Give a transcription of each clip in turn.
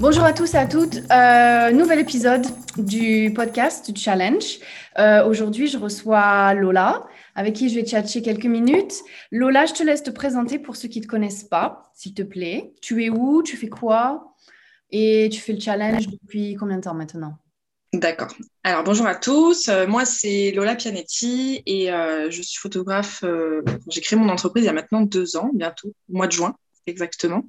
Bonjour à tous et à toutes. Euh, nouvel épisode du podcast du challenge. Euh, Aujourd'hui, je reçois Lola, avec qui je vais tchatcher quelques minutes. Lola, je te laisse te présenter pour ceux qui ne te connaissent pas, s'il te plaît. Tu es où? Tu fais quoi? Et tu fais le challenge depuis combien de temps maintenant? D'accord. Alors bonjour à tous. Euh, moi c'est Lola Pianetti et je suis photographe. J'ai créé mon entreprise il y a maintenant deux ans, bientôt, au mois de juin exactement.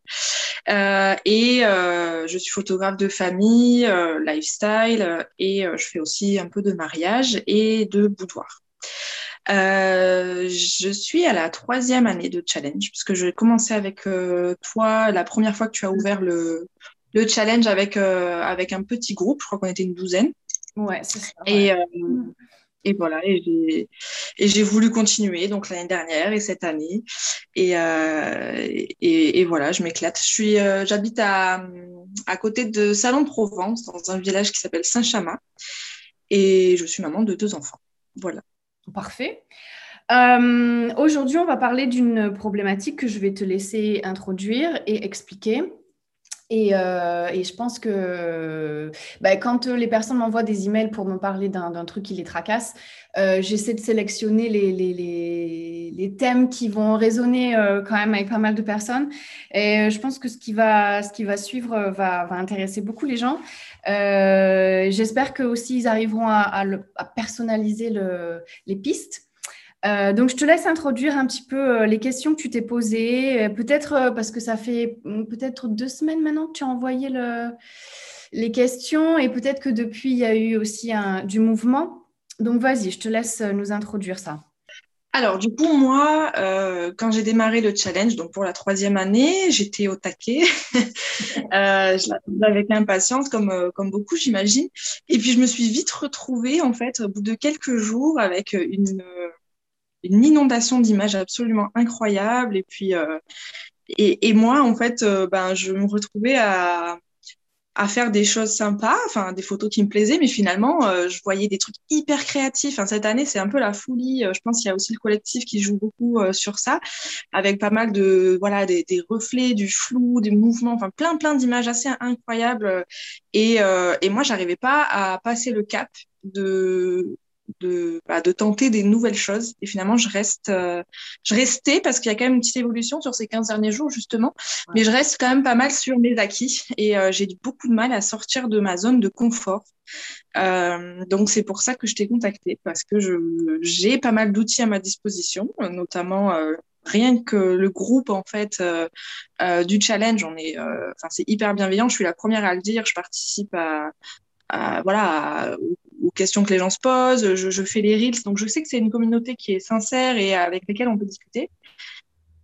Euh, et euh, je suis photographe de famille, euh, lifestyle, et je fais aussi un peu de mariage et de boudoir. je suis à la troisième année de challenge, puisque je vais commencer avec toi la première fois que tu as ouvert le, le challenge avec, avec un petit groupe, je crois qu'on était une douzaine. Ouais, c'est ça. Et, et voilà, et j'ai voulu continuer donc l'année dernière et cette année. Et, euh, et, voilà, je m'éclate. Je euh, j'habite à, à côté de Salon Provence, dans un village qui s'appelle Saint-Chamas. Et je suis maman de deux enfants. Voilà. Parfait. Euh, Aujourd'hui, on va parler d'une problématique que je vais te laisser introduire et expliquer. Et, euh, et, je pense que bah, quand les personnes m'envoient des emails pour me parler d'un truc qui les tracasse, euh, j'essaie de sélectionner les, les, les, les, thèmes qui vont résonner euh, quand même avec pas mal de personnes. Et je pense que ce qui va, ce qui va suivre va, va intéresser beaucoup les gens. J'espère que aussi ils arriveront à, à, à personnaliser le, les pistes euh, donc, je te laisse introduire un petit peu euh, les questions que tu t'es posées. Euh, peut-être parce que ça fait mm, peut-être deux semaines maintenant que tu as envoyé les questions et peut-être que depuis, il y a eu aussi du mouvement. Donc, vas-y, je te laisse nous introduire ça. Alors, du coup, moi, quand j'ai démarré le challenge, donc pour la troisième année, j'étais au taquet. je l'attendais avec impatience, comme, comme beaucoup, j'imagine. Et puis, je me suis vite retrouvée, en fait, au bout de quelques jours, avec une, une inondation d'images absolument incroyable. Et puis, euh, et, moi, en fait, euh, ben, je me retrouvais à, à faire des choses sympas, enfin des photos qui me plaisaient, mais finalement, euh, je voyais des trucs hyper créatifs. Enfin, cette année, c'est un peu la folie. je pense qu'il y a aussi le collectif qui joue beaucoup sur ça, avec pas mal de voilà des, des, reflets, du flou, des mouvements, enfin plein plein d'images assez incroyables. Et, et moi, j'arrivais pas à passer le cap de de, bah, de tenter des nouvelles choses. Et finalement, je reste, euh, je restais parce qu'il y a quand même une petite évolution sur ces 15 derniers jours, justement. Mais je reste quand même pas mal sur mes acquis et euh, j'ai beaucoup de mal à sortir de ma zone de confort. Euh, donc, c'est pour ça que je t'ai contacté parce que j'ai pas mal d'outils à ma disposition, notamment rien que le groupe en fait du challenge on est enfin c'est hyper bienveillant je suis la première à le dire je participe à, voilà aux questions que les gens se posent. Je, fais les reels, donc je sais que c'est une communauté qui est sincère et avec laquelle on peut discuter.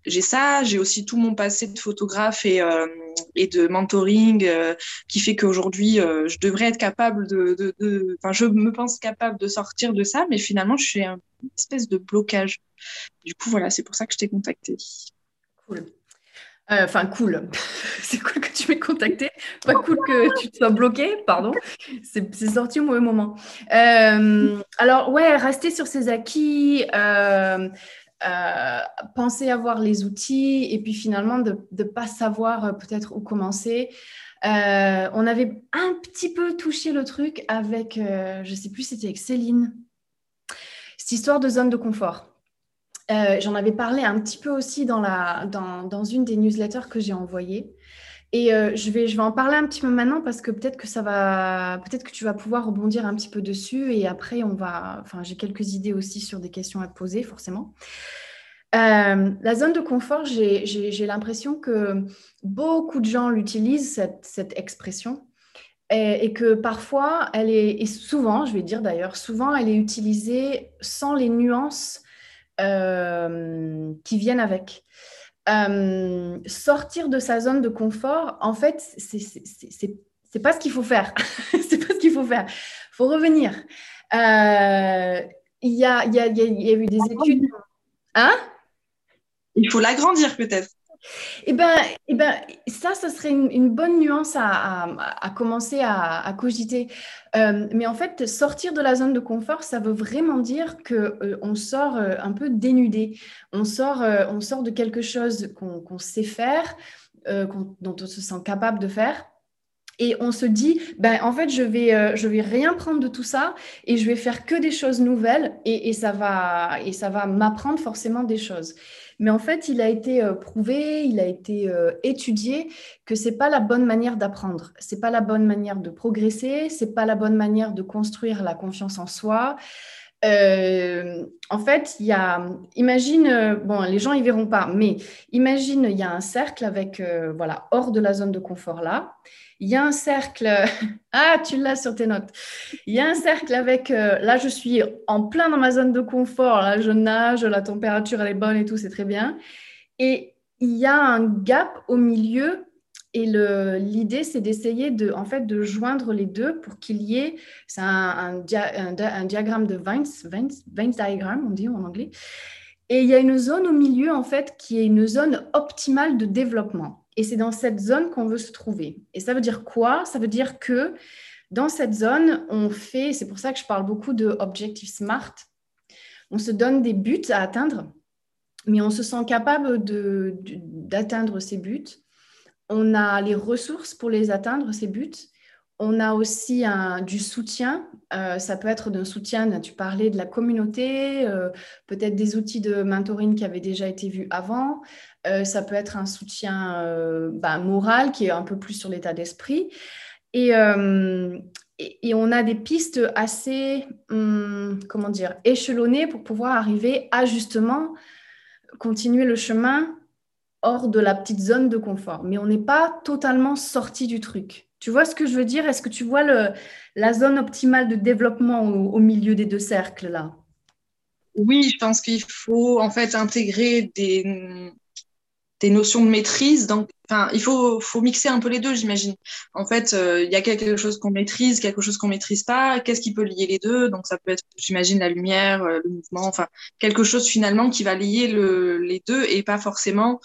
J'ai ça, j'ai aussi tout mon passé de photographe et, euh, de mentoring euh, qui fait qu'aujourd'hui euh, je devrais être capable de, enfin je me pense capable de sortir de ça, mais finalement je suis un espèce de blocage. Du coup voilà, c'est pour ça que je t'ai contacté. Cool. Euh, enfin, cool. c'est cool que tu m'aies contacté. Pas cool que tu te sois bloqué, pardon. C'est sorti au mauvais moment. Euh, alors, ouais, rester sur ses acquis, euh, penser avoir les outils et puis finalement de ne pas savoir peut-être où commencer. on avait un petit peu touché le truc avec, je ne sais plus, c'était avec Céline. Cette histoire de zone de confort. J'en avais parlé un petit peu aussi dans, la, dans, dans une des newsletters que j'ai envoyées. Et euh, je, vais, je vais en parler un petit peu maintenant parce que peut-être que peut-être que tu vas pouvoir rebondir un petit peu dessus et après enfin j'ai quelques idées aussi sur des questions à te poser forcément. Euh, la zone de confort, j'ai l'impression que beaucoup de gens l'utilisent cette, cette, expression et, que parfois elle est, et souvent, je vais dire d'ailleurs, souvent elle est utilisée sans les nuances euh, qui viennent avec. Euh, sortir de sa zone de confort, en fait, c'est pas ce qu'il faut faire. c'est pas ce qu'il faut faire. Il faut revenir. Euh, il y, a, y, a, y, a, eu des études. Hein? Il faut l'agrandir peut-être. Eh bien, eh ben, ça, ce serait une, bonne nuance à, commencer à, cogiter. Euh, mais en fait, sortir de la zone de confort, ça veut vraiment dire qu'on euh, sort euh, un peu dénudé. On sort, on sort de quelque chose qu'on sait faire, dont on se sent capable de faire. Et on se dit, ben, en fait, je vais, vais rien prendre de tout ça et je vais faire que des choses nouvelles et ça va, et ça va m'apprendre forcément des choses. Mais en fait, il a été euh, prouvé, il a été euh, étudié que c'est pas la bonne manière d'apprendre, c'est pas la bonne manière de progresser, c'est pas la bonne manière de construire la confiance en soi. Euh, en fait, il y a, imagine, bon, les gens ils verront pas, mais imagine, il y a un cercle avec, voilà, hors de la zone de confort là. Il y a un cercle, ah, tu l'as sur tes notes. Il y a un cercle avec, là, je suis en plein dans ma zone de confort, là, je nage, la température elle est bonne et tout, c'est très bien. Et il y a un gap au milieu et l'idée, c'est d'essayer de, en fait, de joindre les deux pour qu'il y ait, c'est un, un, diagramme de Venn, Venn, diagram, on dit en anglais. Et il y a une zone au milieu, en fait, qui est une zone optimale de développement. Et c'est dans cette zone qu'on veut se trouver. Et ça veut dire quoi? Ça veut dire que dans cette zone, on fait, c'est pour ça que je parle beaucoup de Objective Smart, on se donne des buts à atteindre, mais on se sent capable d'atteindre ces buts on a les ressources pour les atteindre, ces buts. On a aussi du soutien. Euh, ça peut être d'un soutien, tu parlais de la communauté, euh, peut-être des outils de mentoring qui avaient déjà été vus avant. Euh, ça peut être un soutien bah, moral qui est un peu plus sur l'état d'esprit. Et, et, on a des pistes assez, hum, comment dire, échelonnées pour pouvoir arriver à justement continuer le chemin hors de la petite zone de confort, mais on n'est pas totalement sorti du truc. Tu vois ce que je veux dire? Est-ce que tu vois la zone optimale de développement au, milieu des deux cercles là? Oui, je pense qu'il faut en fait intégrer des, notions de maîtrise. Donc, il faut, mixer un peu les deux, j'imagine. En fait, euh, il y a quelque chose qu'on maîtrise, quelque chose qu'on maîtrise pas. Qu'est-ce qui peut lier les deux? Donc, ça peut être, j'imagine, la lumière, euh, le mouvement, enfin, quelque chose finalement qui va lier le, les deux et pas forcément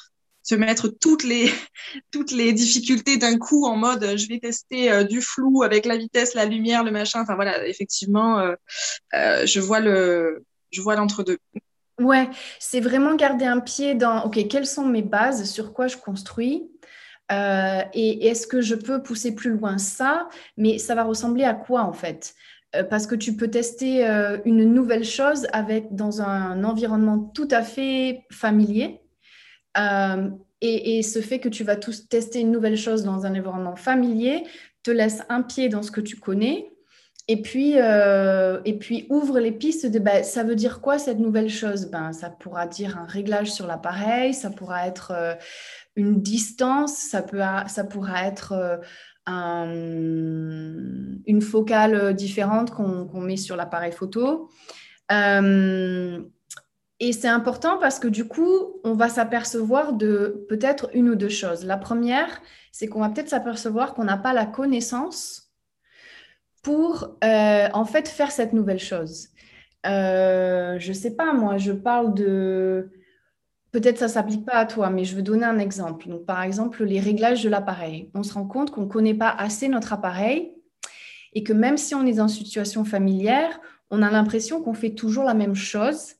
se mettre toutes les, toutes les difficultés d'un coup en mode euh, je vais tester euh, du flou avec la vitesse, la lumière, le machin. Enfin voilà, effectivement, euh, je vois l'entre-deux. Ouais, c'est vraiment garder un pied dans OK, quelles sont mes bases, sur quoi je construis. et est-ce que je peux pousser plus loin ça Mais ça va ressembler à quoi en fait? Parce que tu peux tester une nouvelle chose avec dans un environnement tout à fait familier, euh, et, ce fait que tu vas tous tester une nouvelle chose dans un environnement familier te laisse un pied dans ce que tu connais. Et puis, euh, et puis ouvre les pistes de ben, ça veut dire quoi cette nouvelle chose? Ben, Ça pourra dire un réglage sur l'appareil, ça pourra être euh, une distance, ça, peut, ça pourra être un, une focale différente qu'on met sur l'appareil photo. Et c'est important parce que du coup, on va s'apercevoir de peut-être une ou deux choses. La première, c'est qu'on va peut-être s'apercevoir qu'on n'a pas la connaissance pour euh, en fait faire cette nouvelle chose. Euh, je ne sais pas, moi, je parle de... Peut-être ça ne s'applique pas à toi, mais je veux donner un exemple. Donc, par exemple, les réglages de l'appareil. On se rend compte qu'on ne connaît pas assez notre appareil et que même si on est une situation familière, on a l'impression qu'on fait toujours la même chose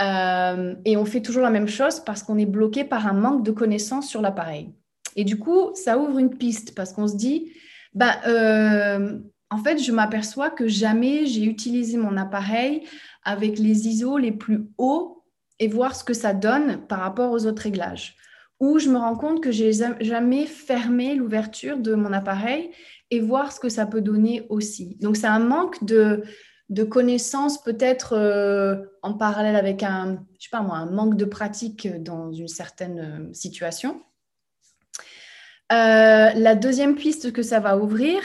euh, et on fait toujours la même chose parce qu'on est bloqué par un manque de connaissances sur l'appareil. Et du coup, ça ouvre une piste parce qu'on se dit, bah, euh, en fait, je m'aperçois que jamais j'ai utilisé mon appareil avec les ISO les plus hauts et voir ce que ça donne par rapport aux autres réglages. Ou je me rends compte que j'ai jamais fermé l'ouverture de mon appareil et voir ce que ça peut donner aussi. Donc c'est un manque de, de connaissances peut-être euh, en parallèle avec un, je sais pas moi, un manque de pratique dans une certaine euh, situation. Euh, la deuxième piste que ça va ouvrir,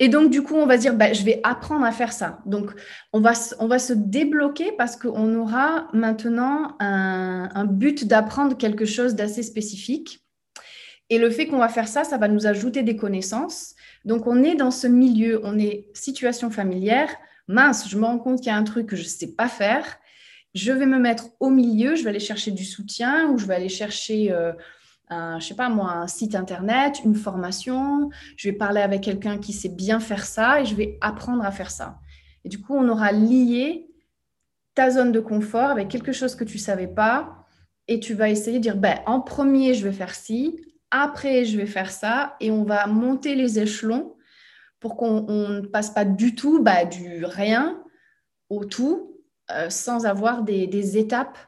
et donc du coup on va dire, bah, je vais apprendre à faire ça. Donc on va, on va se débloquer parce qu'on aura maintenant un, un but d'apprendre quelque chose d'assez spécifique. Et le fait qu'on va faire ça, ça va nous ajouter des connaissances. Donc on est dans ce milieu, on est situation familière, mince, je me rends compte qu'il y a un truc que je ne sais pas faire, je vais me mettre au milieu, je vais aller chercher du soutien ou je vais aller chercher, euh, un, je sais pas moi, un site internet, une formation, je vais parler avec quelqu'un qui sait bien faire ça et je vais apprendre à faire ça. Et du coup, on aura lié ta zone de confort avec quelque chose que tu savais pas et tu vas essayer de dire, ben, en premier, je vais faire ci, après, je vais faire ça et on va monter les échelons pour qu'on ne passe pas du tout bah, du rien au tout euh, sans avoir des, étapes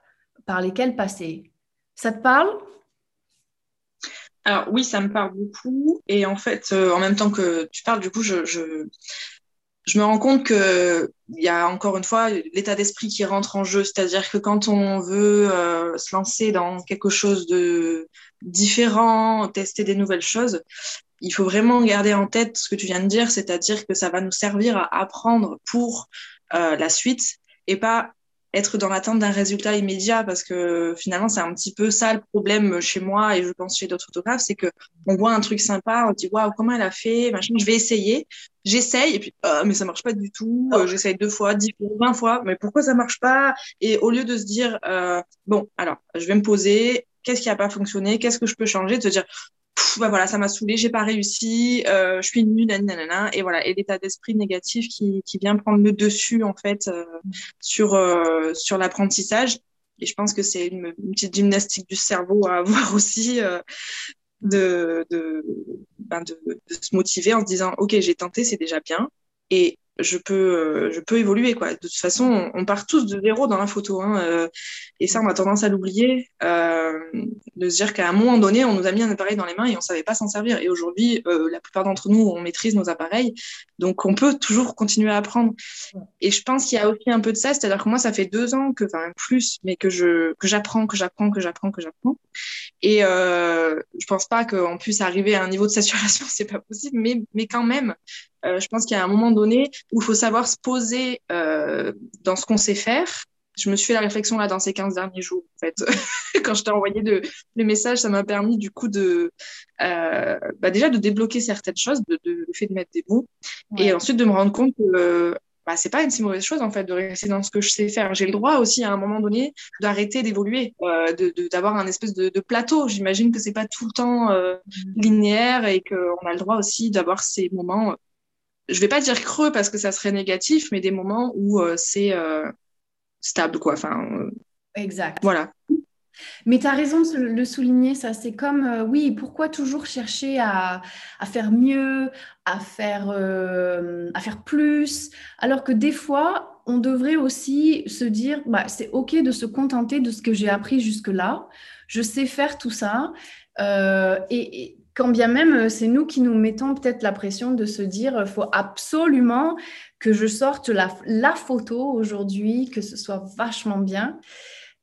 par lesquelles passer. Ça te parle? Alors oui, ça me parle beaucoup. Et en fait, euh, en même temps que tu parles, du coup, je, me rends compte qu'il y a encore une fois l'état d'esprit qui rentre en jeu. C'est-à-dire que quand on veut euh, se lancer dans quelque chose de différent, tester des nouvelles choses, il faut vraiment garder en tête ce que tu viens de dire, c'est-à-dire que ça va nous servir à apprendre pour euh, la suite et pas être dans l'attente d'un résultat immédiat parce que finalement c'est un petit peu ça le problème chez moi et je pense chez d'autres photographes c'est que on voit un truc sympa on dit waouh comment elle a fait machin je vais essayer j'essaye et puis oh, mais ça marche pas du tout euh, j'essaye deux fois dix fois vingt fois mais pourquoi ça marche pas? Et au lieu de se dire euh, bon alors je vais me poser qu'est-ce qui a pas fonctionné? Qu'est-ce que je peux changer? De se dire bah voilà, ça m'a saoulé, j'ai pas réussi, euh, je suis nulle, nanana, et voilà, et l'état d'esprit négatif qui, qui vient prendre le dessus en fait euh, sur euh, sur l'apprentissage. Et je pense que c'est une, petite gymnastique du cerveau à avoir aussi euh, de de, ben de de se motiver en se disant ok j'ai tenté, c'est déjà bien, et je peux, euh, je peux évoluer. Quoi. De toute façon, on, part tous de zéro dans la photo. Hein, euh, et ça, on a tendance à l'oublier, de se dire qu'à un moment donné, on nous a mis un appareil dans les mains et on savait pas s'en servir. Et aujourd'hui, euh, la plupart d'entre nous, on maîtrise nos appareils. Donc, on peut toujours continuer à apprendre. Et je pense qu'il y a aussi un peu de ça. C'est-à-dire que moi, ça fait deux ans, que, enfin plus, mais que je que j'apprends, que j'apprends, que j'apprends, que j'apprends. Et euh, je pense pas qu'on puisse arriver à un niveau de saturation, c'est pas possible. Mais, mais quand même, euh, je pense qu'il y a un moment donné où il faut savoir se poser euh, dans ce qu'on sait faire. Je me suis fait la réflexion là dans ces 15 derniers jours. En fait, quand je t'ai envoyé de, le message, ça m'a permis du coup de euh, bah déjà de débloquer certaines choses, de, de, le fait de mettre des mots, et ensuite de me rendre compte que bah, c'est pas une si mauvaise chose en fait de rester dans ce que je sais faire. J'ai le droit aussi à un moment donné d'arrêter d'évoluer, euh, d'avoir un espèce de, de plateau. J'imagine que c'est pas tout le temps euh, mmh. linéaire et qu'on a le droit aussi d'avoir ces moments je vais pas dire creux parce que ça serait négatif, mais des moments où euh, c'est euh, stable, quoi. Enfin, euh, exact. Voilà. Mais tu as raison de le souligner, ça. C'est comme, oui, pourquoi toujours chercher à, à faire mieux, à faire, à faire plus, alors que des fois, on devrait aussi se dire, bah, c'est OK de se contenter de ce que j'ai appris jusque-là. Je sais faire tout ça. et, quand bien même euh, c'est nous qui nous mettons peut-être la pression de se dire il faut absolument que je sorte la, la photo aujourd'hui, que ce soit vachement bien.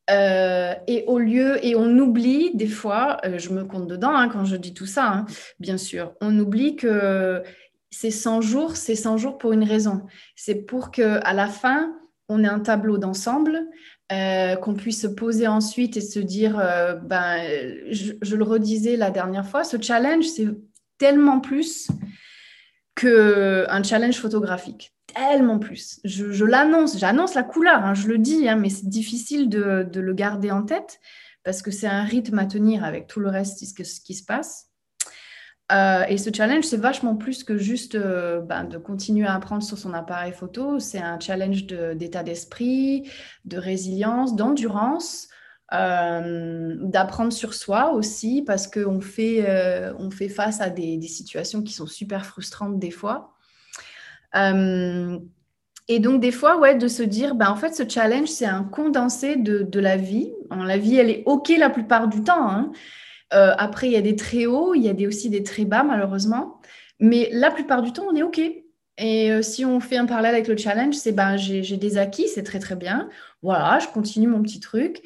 Euh, et au lieu, et on oublie des fois, euh, je me compte dedans hein, quand je dis tout ça, hein, bien sûr, on oublie que ces 100 jours, c'est 100 jours pour une raison. C'est pour qu'à la fin, on ait un tableau d'ensemble euh, qu'on puisse se poser ensuite et se dire, euh, ben, je, le redisais la dernière fois, ce challenge, c'est tellement plus qu'un challenge photographique. Tellement plus. Je, l'annonce, j'annonce la couleur, hein, je le dis, hein, mais c'est difficile de, le garder en tête parce que c'est un rythme à tenir avec tout le reste ce, ce qui se passe. Euh, et ce challenge, c'est vachement plus que juste euh, ben, de continuer à apprendre sur son appareil photo. C'est un challenge d'état d'esprit, de résilience, d'endurance, euh, d'apprendre sur soi aussi, parce qu'on fait, on fait face à des, situations qui sont super frustrantes des fois. Et donc, des fois, ouais, de se dire, ben, en fait, ce challenge, c'est un condensé de, la vie. la vie, elle est OK la plupart du temps. Hein. Euh, après, il y a des très hauts, il y a des, aussi des très bas, malheureusement. Mais la plupart du temps, on est OK. Et euh, si on fait un parallèle avec le challenge, c'est ben, j'ai des acquis, c'est très, très bien. Voilà, je continue mon petit truc.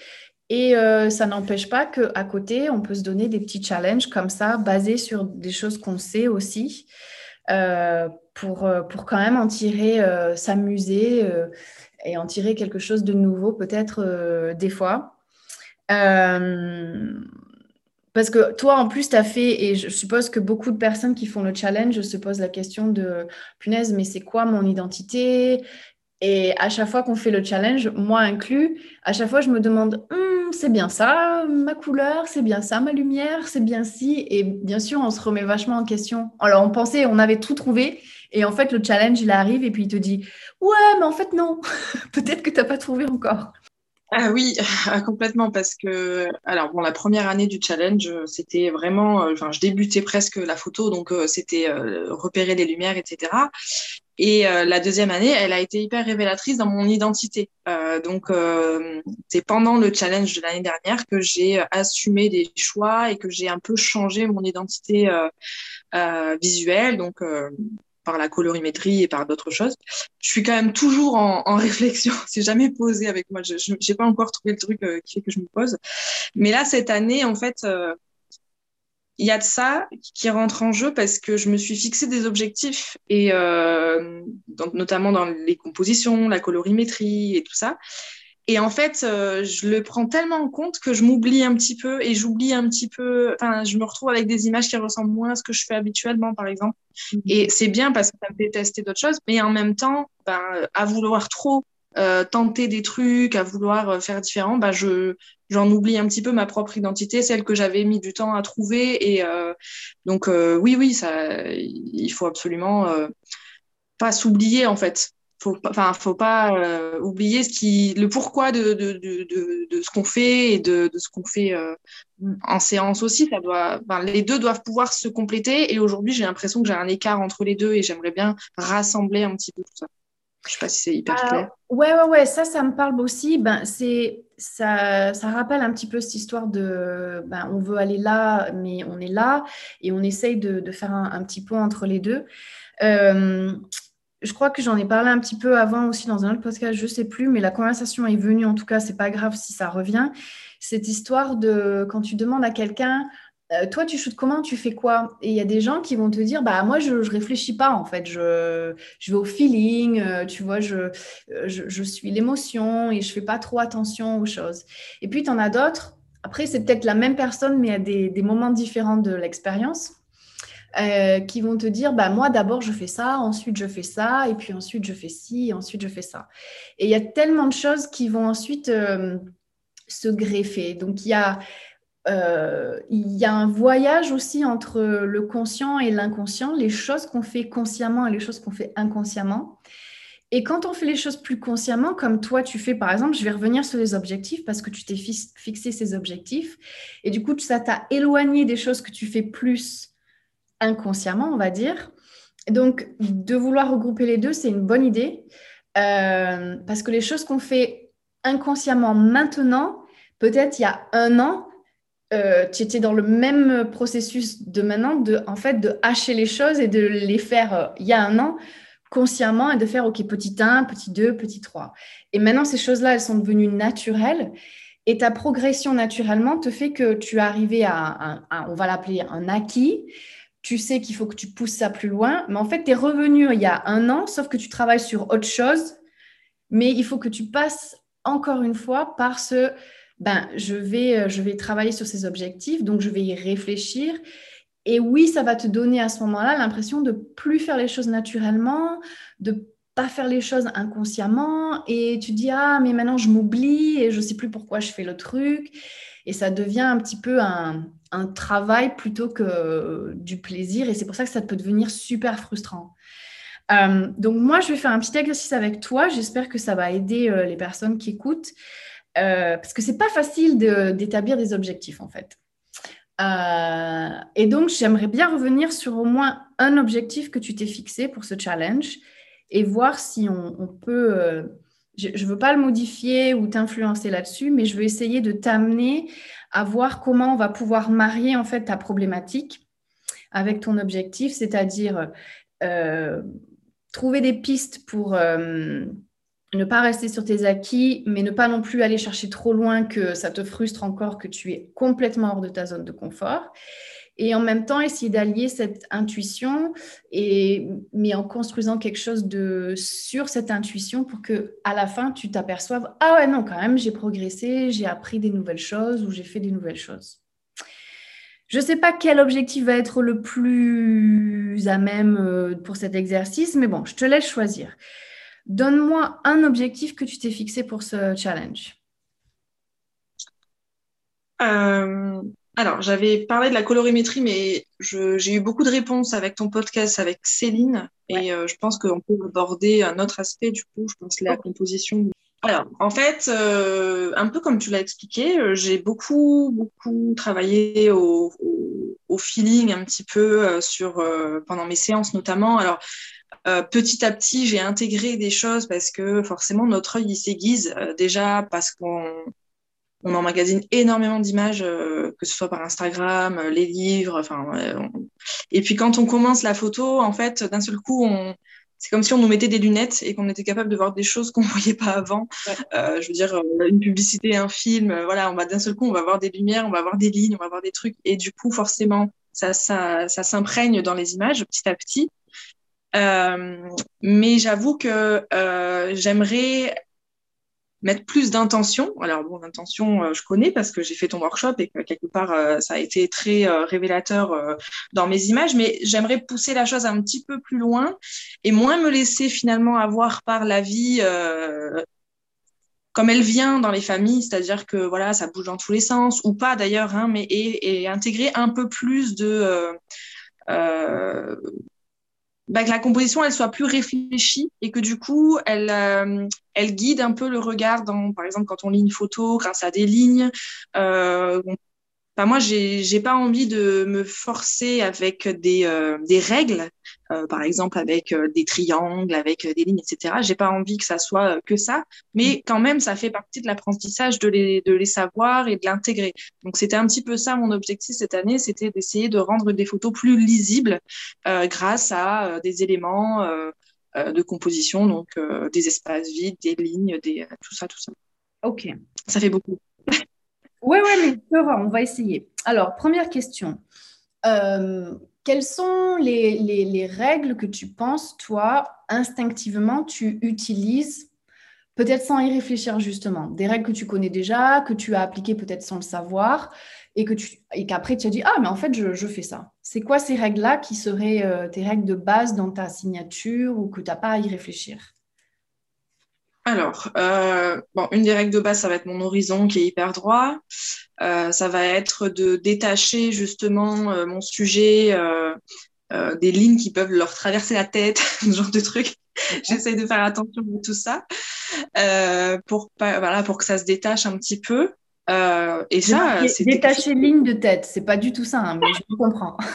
Et euh, ça n'empêche pas qu'à côté, on peut se donner des petits challenges comme ça, basés sur des choses qu'on sait aussi. Pour, pour quand même en tirer, s'amuser et en tirer quelque chose de nouveau peut-être des fois. Parce que toi, en plus, tu as fait, et je suppose que beaucoup de personnes qui font le challenge se posent la question de, punaise, mais c'est quoi mon identité? Et à chaque fois qu'on fait le challenge, moi inclus, à chaque fois, je me demande, hum, c'est bien ça, ma couleur, c'est bien ça, ma lumière, c'est bien ci. Et bien sûr, on se remet vachement en question. Alors, on pensait, on avait tout trouvé. Et en fait, le challenge, il arrive et puis il te dit Ouais, mais en fait, non. Peut-être que tu n'as pas trouvé encore. Ah oui, complètement, parce que, alors bon, la première année du challenge, c'était vraiment, euh, enfin, je débutais presque la photo, donc euh, c'était euh, repérer les lumières, etc. Et la deuxième année, elle a été hyper révélatrice dans mon identité. donc, c'est pendant le challenge de l'année dernière que j'ai assumé des choix et que j'ai un peu changé mon identité visuelle. Donc, par la colorimétrie et par d'autres choses. Je suis quand même toujours en, réflexion. C'est jamais posé avec moi. Je n'ai pas encore trouvé le truc euh, qui fait que je me pose. Mais là, cette année, en fait, euh, il y a de ça qui rentre en jeu parce que je me suis fixé des objectifs et euh, notamment dans les compositions, la colorimétrie et tout ça. Et en fait, euh, je le prends tellement en compte que je m'oublie un petit peu et j'oublie un petit peu. Enfin, je me retrouve avec des images qui ressemblent moins à ce que je fais habituellement, par exemple. Mhm. Et c'est bien parce que ça me fait tester d'autres choses, mais en même temps, ben, à vouloir trop euh, tenter des trucs, à vouloir euh, faire différent, ben, je j'en oublie un petit peu ma propre identité, celle que j'avais mis du temps à trouver. Et euh, donc, euh, oui, oui, ça, il faut absolument pas s'oublier en fait faut enfin faut pas euh, oublier ce qui le pourquoi de, de, de, de ce qu'on fait et de, ce qu'on fait euh, en séance aussi. Ça doit les deux doivent pouvoir se compléter. Et aujourd'hui j'ai l'impression que j'ai un écart entre les deux et j'aimerais bien rassembler un petit peu tout ça. Je sais pas si c'est hyper clair. Ouais ouais ouais ça ça me parle aussi. Ben c'est ça, ça rappelle un petit peu cette histoire de ben, on veut aller là mais on est là et on essaye de, faire un, un, petit pont entre les deux. Euh, je crois que j'en ai parlé un petit peu avant aussi dans un autre podcast, je ne sais plus, mais la conversation est venue, en tout cas, c'est pas grave si ça revient. Cette histoire de quand tu demandes à quelqu'un, euh, toi, tu shootes comment, tu fais quoi? Et il y a des gens qui vont te dire, bah moi, je, ne réfléchis pas, en fait, je, je vais au feeling, euh, tu vois, je, je, suis l'émotion et je fais pas trop attention aux choses. Et puis, tu en as d'autres, après, c'est peut-être la même personne, mais à des moments différents de l'expérience euh, qui vont te dire bah moi d'abord je fais ça, ensuite je fais ça, et puis ensuite je fais ci, et ensuite je fais ça. Et il y a tellement de choses qui vont ensuite euh, se greffer. Donc il y a euh, il y a un voyage aussi entre le conscient et l'inconscient, les choses qu'on fait consciemment et les choses qu'on fait inconsciemment. Et quand on fait les choses plus consciemment, comme toi tu fais par exemple, je vais revenir sur les objectifs parce que tu t'es fixé ces objectifs. Et du coup, ça t'a éloigné des choses que tu fais plus inconsciemment, on va dire. Donc, de vouloir regrouper les deux, c'est une bonne idée. Euh, parce que les choses qu'on fait inconsciemment maintenant, peut-être il y a un an, euh, tu étais dans le même processus de maintenant, de, en fait, de hacher les choses et de les faire euh, il y a un an consciemment et de faire, OK, petit 1, petit 2, petit 3. Et maintenant, ces choses-là, elles sont devenues naturelles. Et ta progression naturellement te fait que tu es arrivé à, à on va l'appeler un acquis, tu sais qu'il faut que tu pousses ça plus loin, mais en fait, tu es revenu il y a un an, sauf que tu travailles sur autre chose, mais il faut que tu passes encore une fois par ce, ben, je vais, euh, je vais travailler sur ces objectifs, donc je vais y réfléchir. Et oui, ça va te donner à ce moment-là l'impression de plus faire les choses naturellement, de pas faire les choses inconsciemment, et tu dis, ah, mais maintenant je m'oublie et je sais plus pourquoi je fais le truc. Et ça devient un petit peu un, travail plutôt que du plaisir. Et c'est pour ça que ça peut devenir super frustrant. Euh, donc moi, je vais faire un petit exercice avec toi. J'espère que ça va aider euh, les personnes qui écoutent. Euh, parce que c'est pas facile d'établir des objectifs en fait. et donc, j'aimerais bien revenir sur au moins un objectif que tu t'es fixé pour ce challenge et voir si on, peut... Je ne veux pas le modifier ou t'influencer là-dessus, mais je veux essayer de t'amener à voir comment on va pouvoir marier en fait ta problématique avec ton objectif, c'est-à-dire euh, trouver des pistes pour euh, ne pas rester sur tes acquis, mais ne pas non plus aller chercher trop loin que ça te frustre encore, que tu es complètement hors de ta zone de confort. Et en même temps, essayer d'allier cette intuition, et, mais en construisant quelque chose de sur cette intuition pour que à la fin, tu t'aperçoives, ah ouais, non, quand même, j'ai progressé, j'ai appris des nouvelles choses ou j'ai fait des nouvelles choses. Je ne sais pas quel objectif va être le plus à même euh, pour cet exercice, mais bon, je te laisse choisir. Donne-moi un objectif que tu t'es fixé pour ce challenge. Euh, alors, j'avais parlé de la colorimétrie, mais j'ai eu beaucoup de réponses avec ton podcast avec Céline, et euh, je pense qu'on peut aborder un autre aspect, du coup, je pense la composition. Alors, en fait, euh, un peu comme tu l'as expliqué, euh, j'ai beaucoup, beaucoup travaillé au, au, feeling un petit peu sur pendant mes séances notamment. Alors, petit à petit, j'ai intégré des choses parce que forcément notre œil il s'aiguise déjà parce qu'on on emmagasine énormément d'images, euh, que ce soit par Instagram, euh, les livres, enfin. Et puis quand on commence la photo, en fait, d'un seul coup, on... c'est comme si on nous mettait des lunettes et qu'on était capable de voir des choses qu'on voyait pas avant. Euh, je veux dire, une publicité, un film, voilà, on va d'un seul coup, on va voir des lumières, on va voir des lignes, on va voir des trucs, et du coup, forcément, ça, ça, ça s'imprègne dans les images petit à petit. mais j'avoue que j'aimerais mettre plus d'intention. Alors bon, l'intention, euh, je connais parce que j'ai fait ton workshop et que quelque part, euh, ça a été très euh, révélateur dans mes images, mais j'aimerais pousser la chose un petit peu plus loin et moins me laisser finalement avoir par la vie comme elle vient dans les familles, c'est-à-dire que voilà, ça bouge dans tous les sens, ou pas d'ailleurs, hein, mais et, intégrer un peu plus de bah, que la composition elle soit plus réfléchie et que du coup elle euh, elle guide un peu le regard dans par exemple quand on lit une photo grâce à des lignes euh, bah, moi, j'ai j'ai pas envie de me forcer avec des, euh, des règles, par exemple avec euh, des triangles, avec des lignes, etc. J'ai pas envie que ça soit que ça, mais mm. quand même, ça fait partie de l'apprentissage de les, de les savoir et de l'intégrer. Donc, c'était un petit peu ça mon objectif cette année, c'était d'essayer de rendre des photos plus lisibles grâce à des éléments de composition, donc des espaces vides, des lignes, des, tout ça, tout ça. Ok. Ça fait beaucoup. Oui, oui, mais on va essayer. Alors, première question. Euh, quelles sont les, règles que tu penses, toi, instinctivement, tu utilises, peut-être sans y réfléchir justement? Des règles que tu connais déjà, que tu as appliquées peut-être sans le savoir, et que tu qu'après tu as dit ah mais en fait je, fais ça. C'est quoi ces règles-là qui seraient euh, tes règles de base dans ta signature ou que tu n'as pas à y réfléchir? Alors, euh, une des règles de base, ça va être mon horizon qui est hyper droit. Euh, ça va être de détacher justement euh, mon sujet des lignes qui peuvent leur traverser la tête, ce genre de trucs. J'essaie de faire attention à tout ça pour pas, voilà, pour que ça se détache un petit peu. et ça, c'est détacher ligne de tête. C'est pas du tout ça, hein, mais je comprends.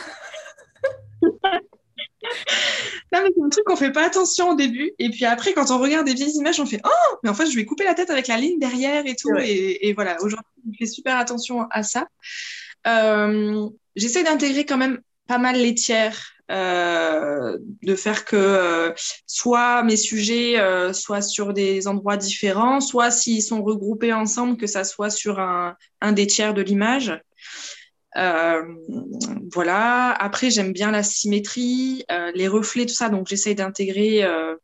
Non, mais c'est un truc qu'on fait pas attention au début. Et puis après, quand on regarde des vieilles images, on fait Oh, mais en fait, je vais couper la tête avec la ligne derrière et tout. Et, voilà, aujourd'hui, je fais super attention à ça. Euh, J'essaie d'intégrer quand même pas mal les tiers. Euh, de faire que euh, soit mes sujets euh, soient sur des endroits différents, soit s'ils sont regroupés ensemble, que ça soit sur un, un des tiers de l'image. Euh, voilà. Après, j'aime bien la symétrie, euh, les reflets, tout ça. Donc, j'essaye d'intégrer euh,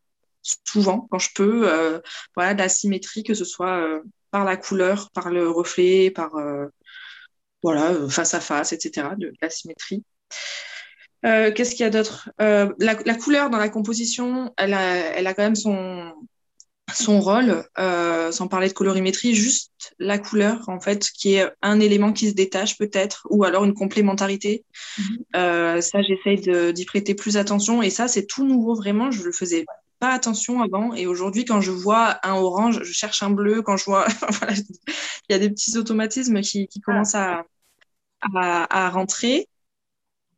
souvent, quand je peux, voilà, de la symétrie, que ce soit par la couleur, par le reflet, par voilà, face à face, etc. De, la symétrie. Qu'est-ce qu'il y a d'autre? La, la, couleur dans la composition, elle a, elle a quand même son, son rôle, euh, sans parler de colorimétrie, juste la couleur, en fait, qui est un élément qui se détache peut-être, ou alors une complémentarité. Mhm. Euh, ça, j'essaye d'y prêter plus attention. Et ça, c'est tout nouveau, vraiment. Je le faisais pas attention avant. Et aujourd'hui, quand je vois un orange, je cherche un bleu. Quand je vois... il y a des petits automatismes qui, qui commencent à, à, à rentrer.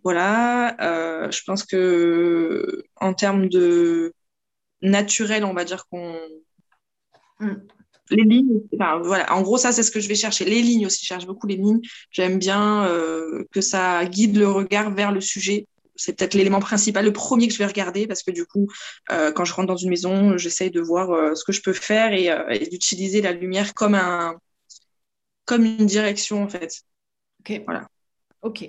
Voilà. Euh, je pense que en termes de naturel, on va dire qu'on. Mm. Les lignes, voilà. En gros, ça, c'est ce que je vais chercher. Les lignes aussi, je cherche beaucoup les lignes. J'aime bien euh, que ça guide le regard vers le sujet. C'est peut-être l'élément principal, le premier que je vais regarder, parce que du coup, euh, quand je rentre dans une maison, j'essaye de voir euh, ce que je peux faire et, et d'utiliser la lumière comme un, comme une direction en fait. Ok. Voilà. Ok.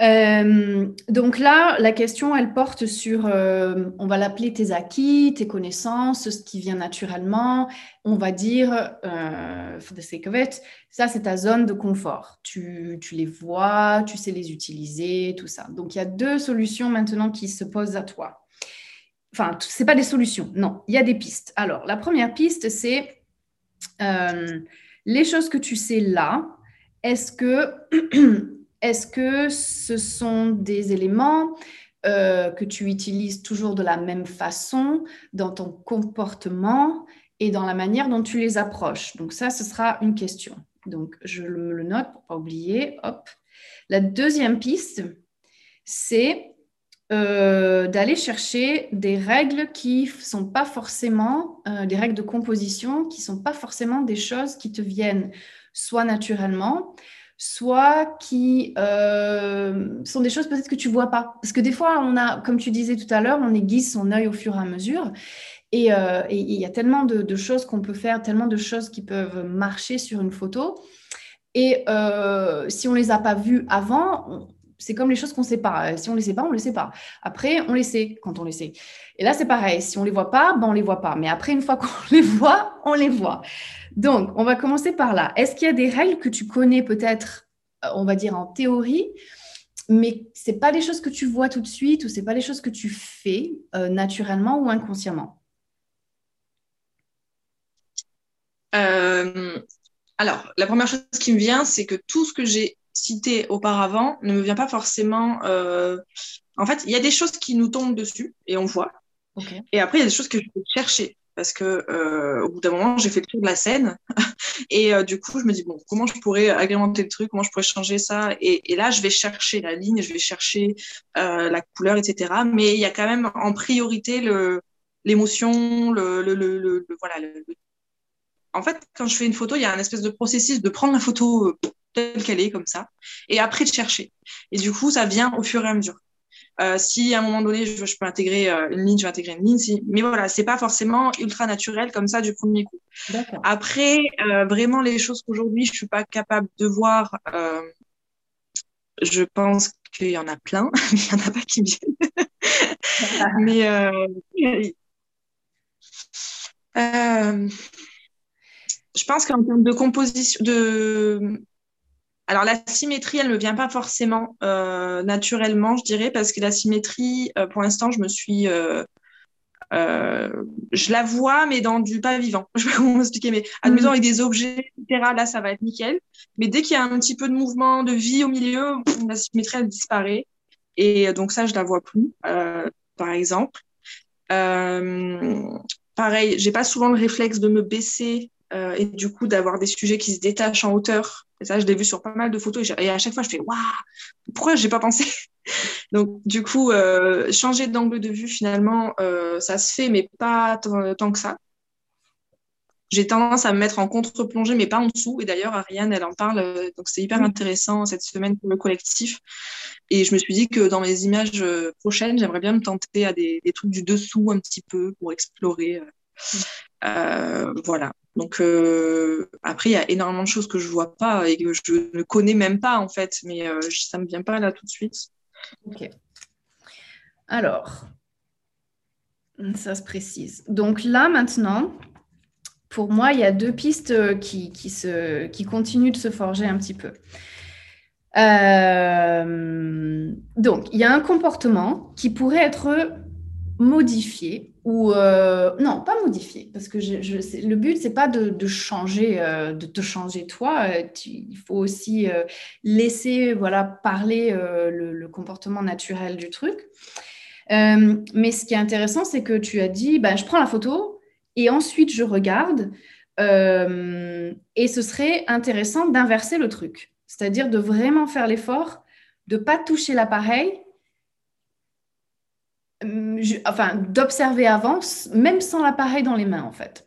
Euh, donc là, la question, elle porte sur, euh, on va l'appeler tes acquis, tes connaissances, ce qui vient naturellement. On va dire, euh, for the sake of it, ça c'est ta zone de confort. Tu, tu, les vois, tu sais les utiliser, tout ça. Donc il y a deux solutions maintenant qui se posent à toi. Enfin, c'est pas des solutions, non, il y a des pistes. Alors, la première piste, c'est les choses que tu sais là. Est-ce que Est-ce que ce sont des éléments euh, que tu utilises toujours de la même façon dans ton comportement et dans la manière dont tu les approches? Donc ça, ce sera une question. Donc je me le note pour pas oublier. Hop. La deuxième piste, c'est euh, d'aller chercher des règles qui sont pas forcément euh, des règles de composition, qui sont pas forcément des choses qui te viennent soit naturellement, soit qui euh, sont des choses peut-être que tu vois pas. Parce que des fois, on a, comme tu disais tout à l'heure, on aiguise son œil au fur et à mesure. Et euh, il y a tellement de, choses qu'on peut faire, tellement de choses qui peuvent marcher sur une photo. Et euh, si on les a pas vues avant, c'est comme les choses qu'on ne sait pas. Si on ne les sait pas, on ne les sait pas. Après, on les sait quand on les sait. Et là, c'est pareil. Si on ne les voit pas, ben, on ne les voit pas. Mais après, une fois qu'on les voit, on les voit. Donc, on va commencer par là. Est-ce qu'il y a des règles que tu connais peut-être, euh, on va dire en théorie, mais ce pas des choses que tu vois tout de suite ou ce pas des choses que tu fais euh, naturellement ou inconsciemment? Euh, Alors, la première chose qui me vient, c'est que tout ce que j'ai cité auparavant ne me vient pas forcément. En fait, il y a des choses qui nous tombent dessus et on voit. Et après, il y a des choses que je peux chercher parce que euh, au bout d'un moment, j'ai fait le tour de la scène et euh, du coup, je me dis bon, comment je pourrais agrémenter le truc, comment je pourrais changer ça? Et, là, je vais chercher la ligne, je vais chercher euh, la couleur, etc. Mais il y a quand même en priorité le l'émotion, le, le, le, voilà. En fait, quand je fais une photo, il y a un espèce de processus de prendre la photo telle qu'elle est comme ça et après de chercher. Et du coup, ça vient au fur et à mesure. Euh, si à un moment donné, je, peux intégrer euh, une ligne, je vais intégrer une ligne. Si... Mais voilà, c'est pas forcément ultra naturel comme ça du premier coup. Après, euh, vraiment, les choses qu'aujourd'hui, je suis pas capable de voir, je pense qu'il y en a plein, mais il y en a pas qui me viennent. mais je pense qu'en termes de composition, de alors la symétrie, elle ne me vient pas forcément euh, naturellement, je dirais, parce que la symétrie, euh, pour l'instant, je me suis... Euh, je la vois, mais dans du pas vivant. Je vais comment expliquer, mais admettons mm. avec des objets, etc., là, ça va être nickel. Mais dès qu'il y a un petit peu de mouvement, de vie au milieu, la symétrie, elle disparaît. Et donc ça, je la vois plus, par exemple. pareil, j'ai pas souvent le réflexe de me baisser et du coup d'avoir des sujets qui se détachent en hauteur et ça, je l'ai vu sur pas mal de photos. Et, à chaque fois, je fais Waouh, pourquoi j'ai pas pensé? Donc, du coup, euh, changer d'angle de vue, finalement, euh, ça se fait, mais pas tant que ça. J'ai tendance à me mettre en contre-plongée, mais pas en dessous. Et d'ailleurs, Ariane, elle en parle. Euh, donc, c'est hyper intéressant cette semaine pour le collectif. Et je me suis dit que dans mes images prochaines, j'aimerais bien me tenter à des, des, trucs du dessous un petit peu pour explorer. Euh, voilà. Donc euh, après, il y a énormément de choses que je vois pas et que je ne connais même pas en fait, mais euh, ça me vient pas là tout de suite. Ok. Alors, ça se précise. Donc là maintenant, pour moi, il y a deux pistes qui, qui, se, qui continuent de se forger un petit peu. donc, il y a un comportement qui pourrait être modifié ou euh, non, pas modifié, parce que le but c'est pas de, changer, euh, de te changer toi. Euh, il faut aussi laisser voilà parler le, comportement naturel du truc. mais ce qui est intéressant, c'est que tu as dit, ben, je prends la photo et ensuite je regarde. et ce serait intéressant d'inverser le truc, c'est-à-dire de vraiment faire l'effort de pas toucher l'appareil enfin, d'observer avant, même sans l'appareil dans les mains, en fait.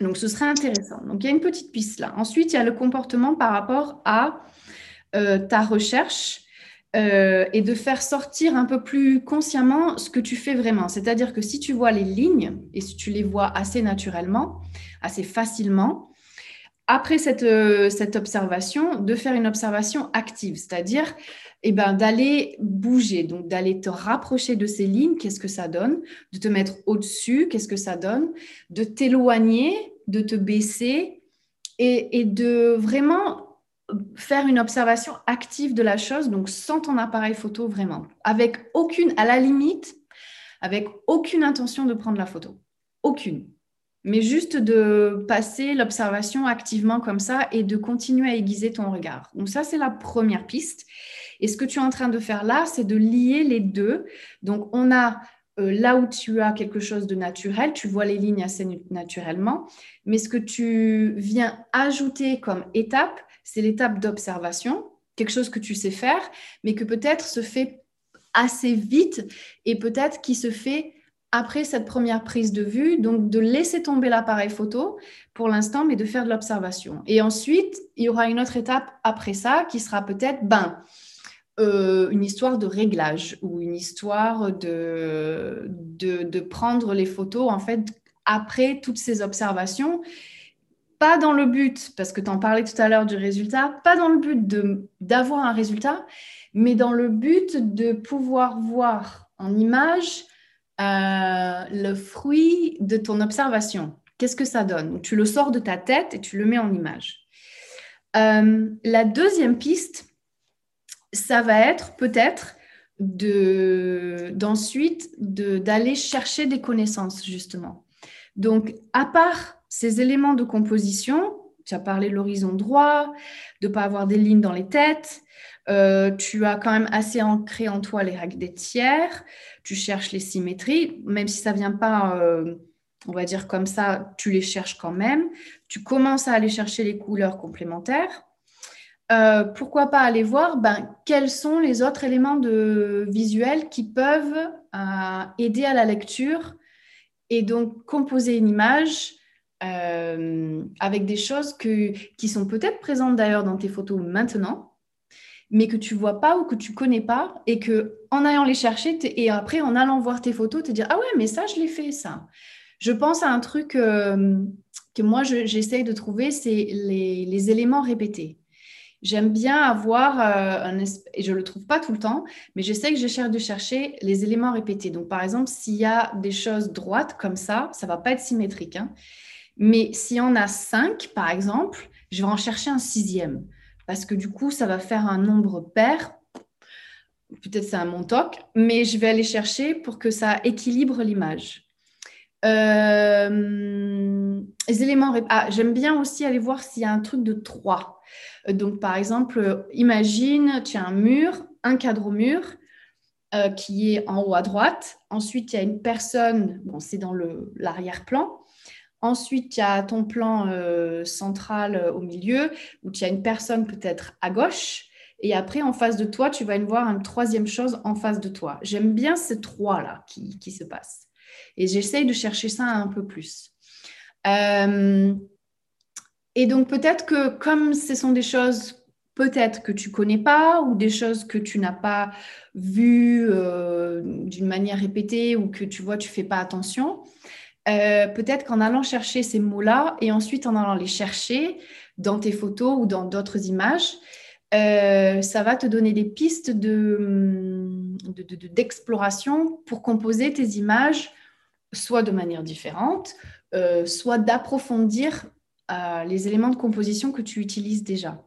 Donc, ce serait intéressant. Donc, il y a une petite piste là. Ensuite, il y a le comportement par rapport à euh, ta recherche euh, et de faire sortir un peu plus consciemment ce que tu fais vraiment. C'est-à-dire que si tu vois les lignes et si tu les vois assez naturellement, assez facilement, après cette, euh, cette observation, de faire une observation active, c'est-à-dire eh ben, d'aller bouger, donc d'aller te rapprocher de ces lignes, qu'est-ce que ça donne, de te mettre au-dessus, qu'est-ce que ça donne, de t'éloigner, de te baisser et, de vraiment faire une observation active de la chose, donc sans ton appareil photo vraiment, avec aucune, à la limite, avec aucune intention de prendre la photo, aucune. Mais juste de passer l'observation activement comme ça et de continuer à aiguiser ton regard. Donc ça, c'est la première piste. Et ce que tu es en train de faire là, c'est de lier les deux. Donc, on a euh, là où tu as quelque chose de naturel, tu vois les lignes assez naturellement, mais ce que tu viens ajouter comme étape, c'est l'étape d'observation, quelque chose que tu sais faire, mais que peut-être se fait assez vite et peut-être qui se fait après cette première prise de vue, donc de laisser tomber l'appareil photo pour l'instant, mais de faire de l'observation. Et ensuite, il y aura une autre étape après ça qui sera peut-être, ben, euh, une histoire de réglage ou une histoire de, de, prendre les photos en fait après toutes ces observations. Pas dans le but, parce que tu en parlais tout à l'heure du résultat, pas dans le but d'avoir un résultat, mais dans le but de pouvoir voir en image euh, le fruit de ton observation. Qu'est-ce que ça donne? Tu le sors de ta tête et tu le mets en image. Euh, la deuxième piste, ça va être peut-être d'ensuite d'aller chercher des connaissances, justement. Donc, à part ces éléments de composition, tu as parlé de l'horizon droit, de pas avoir des lignes dans les têtes, euh, tu as quand même assez ancré en toi les règles des tiers, tu cherches les symétries, même si ça vient pas, euh, on va dire comme ça, tu les cherches quand même. Tu commences à aller chercher les couleurs complémentaires. Euh, pourquoi pas aller voir ben, quels sont les autres éléments de visuel qui peuvent euh, aider à la lecture et donc composer une image euh, avec des choses que, qui sont peut-être présentes d'ailleurs dans tes photos maintenant, mais que tu vois pas ou que tu connais pas et que en allant les chercher et après en allant voir tes photos te dire ah ouais mais ça je l'ai fait ça. Je pense à un truc que moi j'essaye de trouver, c'est les éléments répétés. J'aime bien avoir euh, un et je le trouve pas tout le temps, mais j'essaie que j'essaie de chercher les éléments répétés. Donc par exemple, s'il y a des choses droites comme ça, ça va pas être symétrique. Hein. Mais s'il y en a cinq, par exemple, je vais en chercher un sixième parce que du coup, ça va faire un nombre pair. Peut-être c'est un montoc, mais je vais aller chercher pour que ça équilibre l'image. Euh, les éléments. Ah, j'aime bien aussi aller voir s'il y a un truc de trois. Euh, donc, par exemple, imagine, tu as un mur, un cadre au mur euh, qui est en haut à droite. Ensuite, il y a une personne, bon, c'est dans l'arrière-plan. Ensuite, il y a ton plan euh, central au milieu, où tu as une personne peut-être à gauche. Et après, en face de toi, tu vas voir une troisième chose en face de toi. J'aime bien ces trois-là qui, qui, se passent. Et j'essaye de chercher ça un peu plus. Euh, et donc peut-être que comme ce sont des choses peut-être que tu connais pas ou des choses que tu n'as pas vues euh, d'une manière répétée ou que tu vois tu fais pas attention, euh, peut-être qu'en allant chercher ces mots-là et ensuite en allant les chercher dans tes photos ou dans d'autres images, ça va te donner des pistes d'exploration de, pour composer tes images, soit de manière différente, soit d'approfondir les éléments de composition que tu utilises déjà.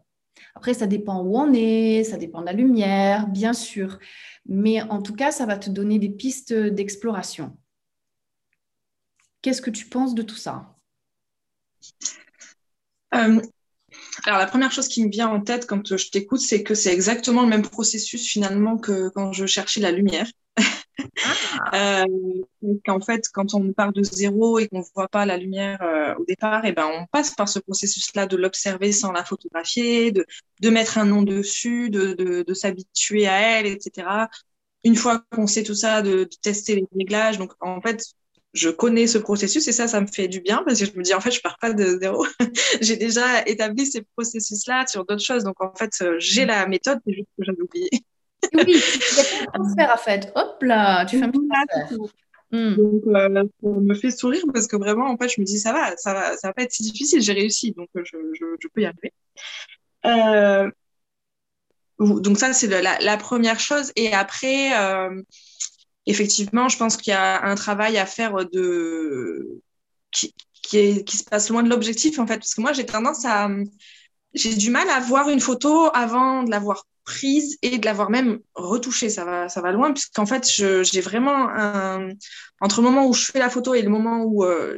Après, ça dépend où on est, ça dépend de la lumière, bien sûr. Mais en tout cas, ça va te donner des pistes d'exploration. Qu'est-ce que tu penses de tout ça? Euh, Alors, la première chose qui me vient en tête quand je t'écoute, c'est que c'est exactement le même processus finalement que quand je cherchais la lumière. Ah. euh, qu'en fait, quand on part de zéro et qu'on ne voit pas la lumière euh, au départ, et eh ben, on passe par ce processus-là de l'observer sans la photographier, de, mettre un nom dessus, de, s'habituer à elle, etc. une fois qu'on sait tout ça, de, tester les réglages. Donc, en fait, je connais ce processus et ça, ça me fait du bien parce que je me dis, en fait, je pars pas de zéro. j'ai déjà établi ces processus-là sur d'autres choses. Donc, en fait, j'ai la méthode, c'est juste que j'avais oublié. Oui, il y a un transfert à fait. Hop là, tu fais un petit transfert. Hmm. Donc, euh, ça me fait sourire parce que vraiment, en fait, je me dis, ça va, ça va, ça va pas être si difficile, j'ai réussi, donc je, je, je, peux y arriver. Euh, donc ça, c'est la, la, première chose. Et après, euh, effectivement, je pense qu'il y a un travail à faire de qui, qui, est, qui se passe loin de l'objectif, en fait, parce que moi, j'ai tendance à j'ai du mal à voir une photo avant de l'avoir prise et de l'avoir même retouchée. Ça va, ça va loin, puisqu'en fait, j'ai vraiment entre le moment où je fais la photo et le moment où euh,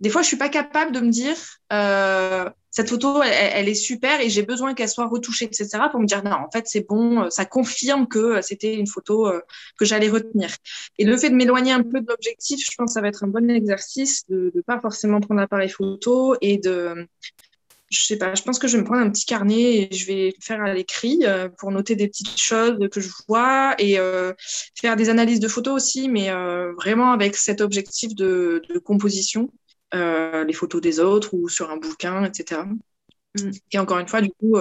des fois, je suis pas capable de me dire euh, cette photo, elle, est super et j'ai besoin qu'elle soit retouchée, etc. pour me dire non, en fait, c'est bon, ça confirme que c'était une photo euh, que j'allais retenir. Et le fait de m'éloigner un peu de l'objectif, je pense que ça va être un bon exercice de ne pas forcément prendre l'appareil photo et de je sais pas, je pense que je vais me prendre un petit carnet et je vais faire à l'écrit euh, pour noter des petites choses que je vois et euh, faire des analyses de photos aussi, mais euh, vraiment avec cet objectif de, de composition, les photos des autres ou sur un bouquin, etc. Mm. Et encore une fois, du coup,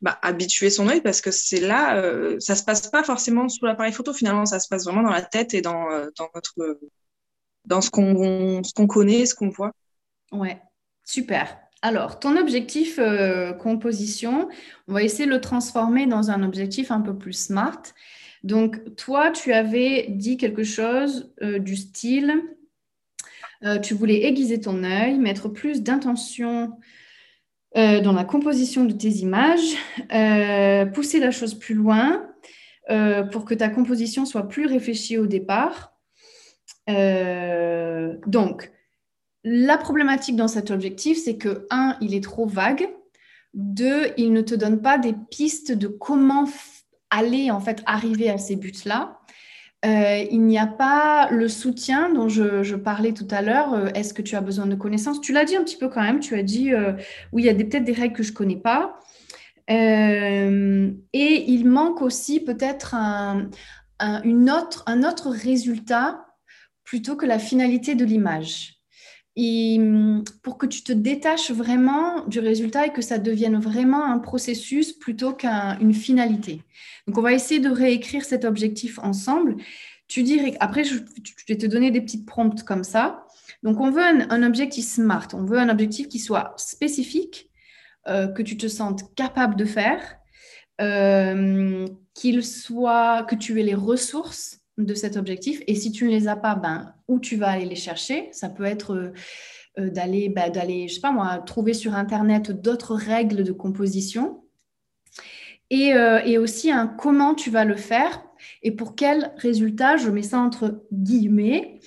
bah, habituer son œil parce que c'est là, ça se passe pas forcément sous l'appareil photo, finalement, ça se passe vraiment dans la tête et dans, dans, notre, dans ce qu'on qu'on connaît, ce qu'on voit. Ouais, super. Alors, ton objectif euh, composition, on va essayer de le transformer dans un objectif un peu plus smart. Donc, toi, tu avais dit quelque chose euh, du style, euh, tu voulais aiguiser ton œil, mettre plus d'intention dans la composition de tes images, pousser la chose plus loin pour que ta composition soit plus réfléchie au départ. donc, la problématique dans cet objectif, c'est que, un, il est trop vague. Deux, il ne te donne pas des pistes de comment aller, en fait, arriver à ces buts-là. Euh, il n'y a pas le soutien dont je, parlais tout à l'heure. Euh, est-ce que tu as besoin de connaissances? Tu l'as dit un petit peu quand même. Tu as dit, euh, oui, il y a peut-être des règles que je ne connais pas. et il manque aussi peut-être autre, un autre résultat plutôt que la finalité de l'image et hum, pour que tu te détaches vraiment du résultat et que ça devienne vraiment un processus plutôt qu'une finalité. Donc, on va essayer de réécrire cet objectif ensemble. Tu dirais, après, je, vais te donner des petites prompts comme ça. Donc, on veut un, objectif smart, on veut un objectif qui soit spécifique, euh, que tu te sentes capable de faire, euh, qu'il soit, que tu aies les ressources de cet objectif. Et si tu ne les as pas, ben, où tu vas aller les chercher? Ça peut être euh, euh, d'aller, ben, d'aller, je sais pas moi, trouver sur Internet d'autres règles de composition. Et, euh, et, aussi un comment tu vas le faire et pour quel résultat, je mets ça entre guillemets.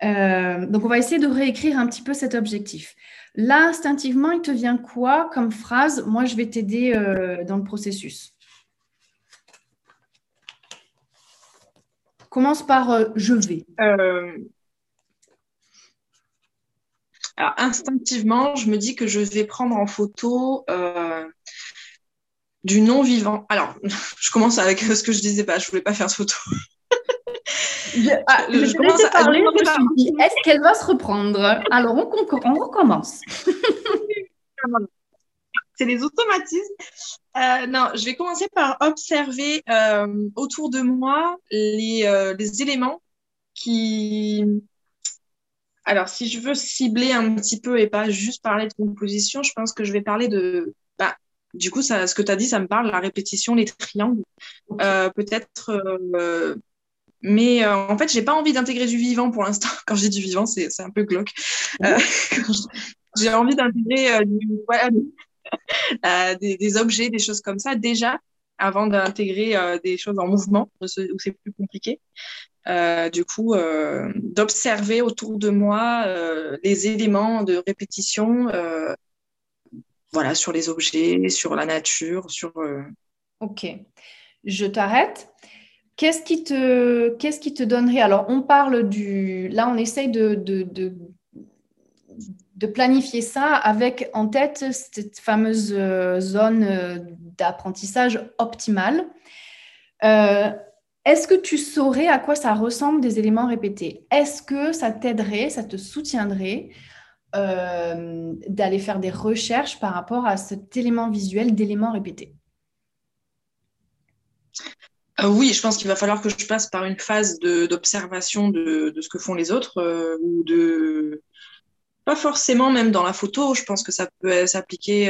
donc, on va essayer de réécrire un petit peu cet objectif. Là, instinctivement, il te vient quoi comme phrase? Moi, je vais t'aider dans le processus. Commence par euh, je vais. Euh, alors, instinctivement, je me dis que je vais prendre en photo euh, du non-vivant. Alors, je commence avec ce que je disais pas, je voulais pas faire de photo. je, ah, commence à parler, je me suis dit, est-ce qu'elle va se reprendre? Alors, on, on recommence. C'est les automatismes. Euh, non, je vais commencer par observer euh, autour de moi les, euh, les, éléments qui. Alors, si je veux cibler un petit peu et pas juste parler de composition, je pense que je vais parler de. Bah, du coup, ça, ce que tu as dit, ça me parle, la répétition, les triangles. Peut-être. mais en fait, j'ai pas envie d'intégrer du vivant pour l'instant. Quand je dis du vivant, c'est un peu glauque. j'ai envie d'intégrer du, voilà, Euh, des, objets, des choses comme ça, déjà, avant d'intégrer euh, des choses en mouvement, où c'est plus compliqué. Euh, du coup, d'observer autour de moi les éléments de répétition, voilà, sur les objets, sur la nature, sur. Ok, je t'arrête. Qu'est-ce qui te, qu'est-ce qui te donnerait Alors, on parle du. Là, on essaye de, de, de de planifier ça avec en tête cette fameuse euh, zone euh, d'apprentissage optimale. Euh, est-ce que tu saurais à quoi ça ressemble des éléments répétés? Est-ce que ça t'aiderait, ça te soutiendrait d'aller faire des recherches par rapport à cet élément visuel d'éléments répétés? Oui, je pense qu'il va falloir que je passe par une phase d'observation de, ce que font les autres ou de pas forcément même dans la photo. Je pense que ça peut s'appliquer.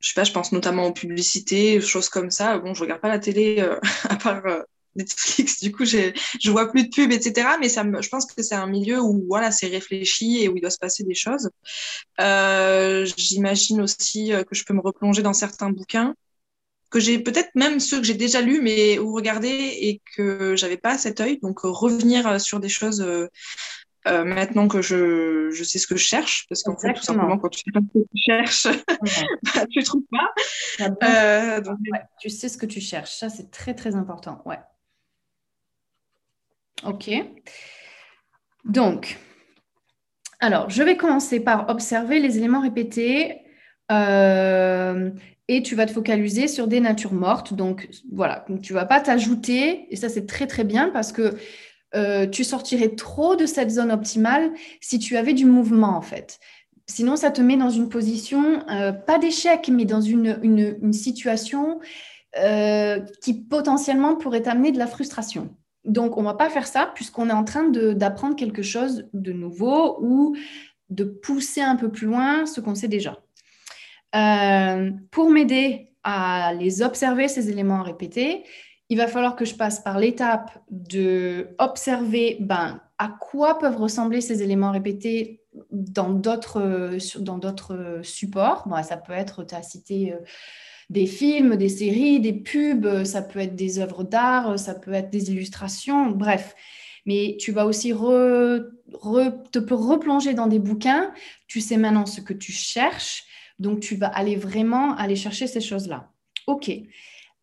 je sais pas, je pense notamment aux publicités, choses comme ça. Bon, je regarde pas la télé à part Netflix, du coup, je vois plus de pubs, etc. Mais ça je pense que c'est un milieu où voilà, c'est réfléchi et où il doit se passer des choses. Euh, j'imagine aussi euh, que je peux me replonger dans certains bouquins que j'ai peut-être même ceux que j'ai déjà lus, mais où regarder et que j'avais pas cet œil. Donc revenir sur des choses euh, maintenant que je, je, sais ce que je cherche, parce qu'en fait, tout simplement, quand tu sais pas ce que tu cherches, bah, tu trouves pas. donc... tu sais ce que tu cherches, ça c'est très très important. Ouais. OK. Donc, alors, je vais commencer par observer les éléments répétés euh, et tu vas te focaliser sur des natures mortes. Donc, voilà, tu ne vas pas t'ajouter, et ça c'est très très bien parce que euh, tu sortirais trop de cette zone optimale si tu avais du mouvement en fait. Sinon, ça te met dans une position, euh, pas d'échec, mais dans une, situation qui potentiellement pourrait t'amener de la frustration. Donc, on ne va pas faire ça puisqu'on est en train d'apprendre quelque chose de nouveau ou de pousser un peu plus loin ce qu'on sait déjà. Euh, pour m'aider à les observer, ces éléments répétés, il va falloir que je passe par l'étape de observer ben, à quoi peuvent ressembler ces éléments répétés dans d'autres supports. ça peut être, tu as cité euh, des films, des séries, des pubs, ça peut être des œuvres d'art, ça peut être des illustrations, bref. Mais tu vas aussi te replonger dans des bouquins. Tu sais maintenant ce que tu cherches, donc tu vas aller vraiment aller chercher ces choses-là. Ok.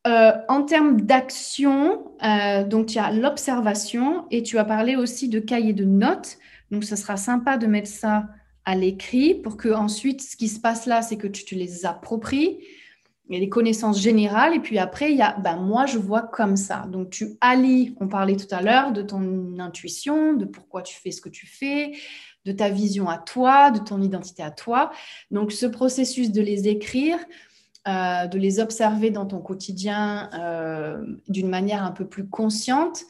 Euh, en termes d'action, euh, donc tu as l'observation et tu as parlé aussi de cahier de notes. Donc ce sera sympa de mettre ça à l'écrit pour que ensuite ce qui se passe là, c'est que tu te les appropries il y a les connaissances générales et puis après, il y a, ben, moi, je vois comme ça. Donc, tu allies, on parlait tout à l'heure de ton intuition, de pourquoi tu fais ce que tu fais, de ta vision à toi, de ton identité à toi. Donc, ce processus de les écrire, euh, de les observer dans ton quotidien euh, d'une manière un peu plus consciente,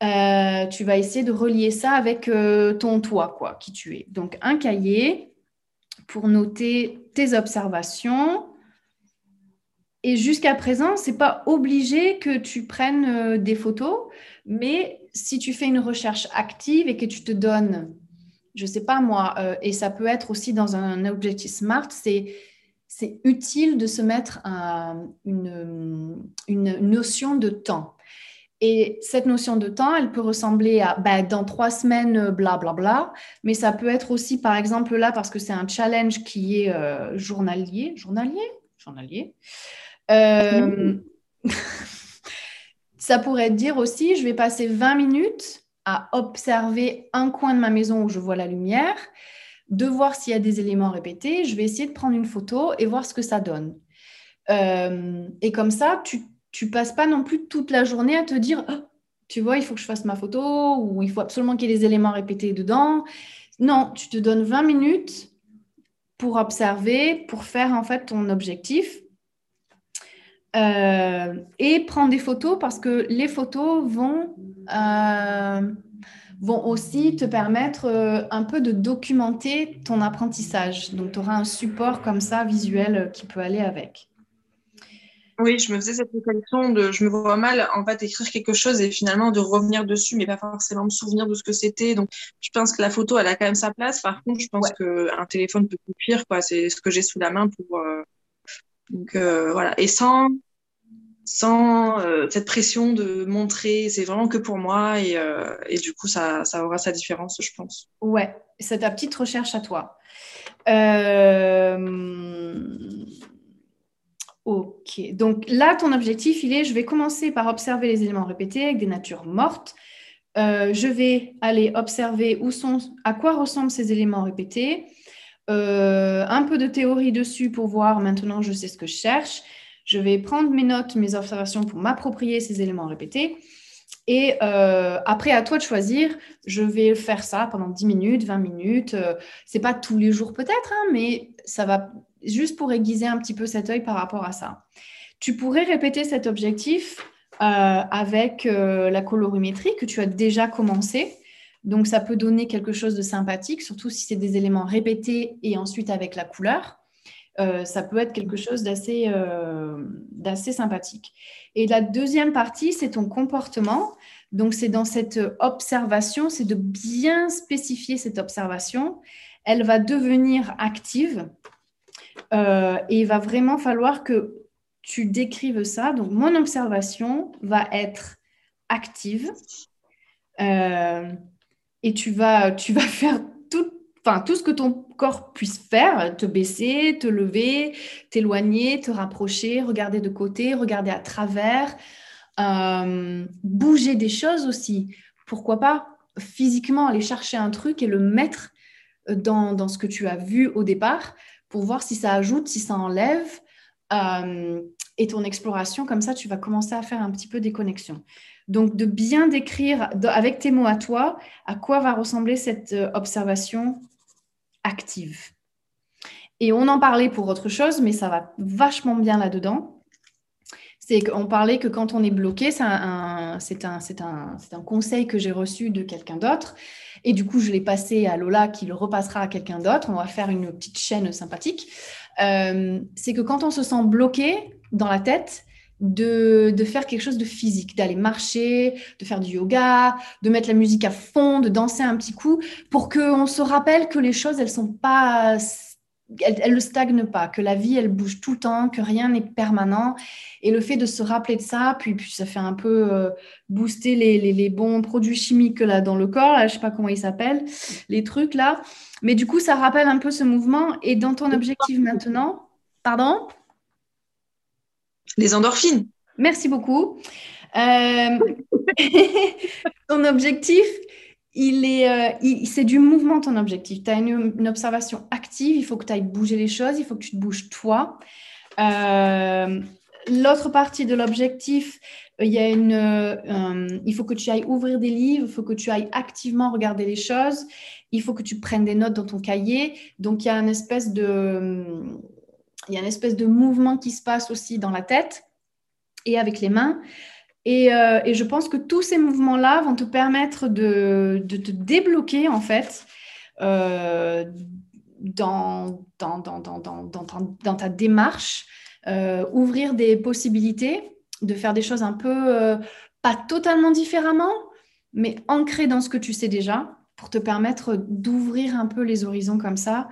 euh, tu vas essayer de relier ça avec ton toi, quoi, qui tu es. Donc, un cahier pour noter tes observations, et jusqu'à présent, c'est pas obligé que tu prennes des photos, mais si tu fais une recherche active et que tu te donnes, je sais pas moi, et ça peut être aussi dans un objectif smart, c'est c'est utile de se mettre une, une, notion de temps. Et cette notion de temps, elle peut ressembler à ben, dans trois semaines, blablabla, bla, bla, mais ça peut être aussi, par exemple, là, parce que c'est un challenge qui est euh, journalier, journalier, journalier. Euh, ça pourrait dire aussi, je vais passer 20 minutes à observer un coin de ma maison où je vois la lumière, de voir s'il y a des éléments répétés. Je vais essayer de prendre une photo et voir ce que ça donne. Euh, et comme ça, tu ne passes pas non plus toute la journée à te dire, oh, tu vois, il faut que je fasse ma photo ou il faut absolument qu'il y ait des éléments répétés dedans. Non, tu te donnes 20 minutes pour observer, pour faire en fait ton objectif euh, et prendre des photos parce que les photos vont, euh, vont aussi te permettre euh, un peu de documenter ton apprentissage. Donc, tu auras un support comme ça visuel qui peut aller avec. Oui, je me faisais cette réflexion de je me vois mal en fait écrire quelque chose et finalement de revenir dessus, mais pas forcément me souvenir de ce que c'était. Donc je pense que la photo, elle a quand même sa place. Par contre, je pense qu'un téléphone peut pire, quoi. C'est ce que j'ai sous la main pour. Donc voilà. Et sans sans euh, cette pression de montrer, c'est vraiment que pour moi et, euh, du coup, ça, ça, aura sa différence, je pense. Ouais, c'est ta petite recherche à toi. Euh, ok, donc là, ton objectif, il est, je vais commencer par observer les éléments répétés avec des natures mortes. je vais aller observer où sont, à quoi ressemblent ces éléments répétés. un peu de théorie dessus pour voir maintenant, je sais ce que je cherche Je vais prendre mes notes, mes observations pour m'approprier ces éléments répétés. Et euh, après, à toi de choisir. Je vais faire ça pendant 10 minutes, 20 minutes. Ce c'est pas tous les jours peut-être, hein, mais ça va juste pour aiguiser un petit peu cet œil par rapport à ça. Tu pourrais répéter cet objectif avec la colorimétrie que tu as déjà commencé. Donc, ça peut donner quelque chose de sympathique, surtout si c'est des éléments répétés et ensuite avec la couleur. Euh, ça peut être quelque chose euh, d'assez sympathique. Et la deuxième partie, c'est ton comportement. Donc, c'est dans cette observation, c'est de bien spécifier cette observation. Elle va devenir active euh, et il va vraiment falloir que tu décrives ça. Donc, mon observation va être active et tu vas, tu vas faire tout, enfin, tout ce que ton corps puisse faire, te baisser, te lever, t'éloigner, te rapprocher, regarder de côté, regarder à travers, euh, bouger des choses aussi. Pourquoi pas physiquement aller chercher un truc et le mettre dans, ce que tu as vu au départ pour voir si ça ajoute, si ça enlève. Euh, et ton exploration, comme ça, tu vas commencer à faire un petit peu des connexions. Donc, de bien décrire avec tes mots à toi à quoi va ressembler cette euh, observation active. Et on en parlait pour autre chose, mais ça va vachement bien là-dedans. C'est qu'on parlait que quand on est bloqué, c'est un, un, conseil que j'ai reçu de quelqu'un d'autre. Et du coup, je l'ai passé à Lola qui le repassera à quelqu'un d'autre. On va faire une petite chaîne sympathique. Euh, c'est que quand on se sent bloqué dans la tête, de, faire quelque chose de physique, d'aller marcher, de faire du yoga, de mettre la musique à fond, de danser un petit coup, pour qu'on se rappelle que les choses, elles sont pas, elles, ne stagnent pas, que la vie, elle bouge tout le temps, que rien n'est permanent. Et le fait de se rappeler de ça, puis, puis ça fait un peu euh, booster les, bons produits chimiques là dans le corps, là, je sais pas comment ils s'appellent, les trucs là. Mais du coup, ça rappelle un peu ce mouvement. Et dans ton objectif maintenant, pardon? Les endorphines. Merci beaucoup. Euh, ton objectif, il est, euh, c'est du mouvement ton objectif. Tu as une, observation active, il faut que tu ailles bouger les choses, il faut que tu te bouges toi. Euh, l'autre partie de l'objectif, il y a une, il faut que tu ailles ouvrir des livres, il faut que tu ailles activement regarder les choses, il faut que tu prennes des notes dans ton cahier. Donc il y a une espèce de il y a une espèce de mouvement qui se passe aussi dans la tête et avec les mains. Et, euh, je pense que tous ces mouvements-là vont te permettre de, te débloquer, en fait, euh, dans, ta démarche, euh, ouvrir des possibilités, de faire des choses un peu, pas totalement différemment, mais ancrées dans ce que tu sais déjà, pour te permettre d'ouvrir un peu les horizons comme ça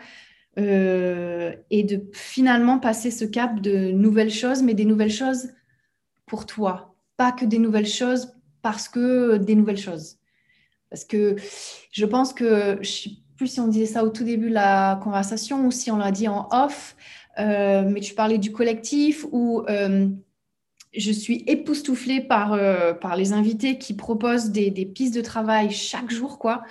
euh, et de finalement passer ce cap de nouvelles choses, mais des nouvelles choses pour toi, pas que des nouvelles choses parce que des nouvelles choses. Parce que je pense que, je ne sais plus si on disait ça au tout début de la conversation ou si on l'a dit en off, euh, mais tu parlais du collectif où euh, je suis époustouflée par, par les invités qui proposent des, des, pistes de travail chaque jour, quoi.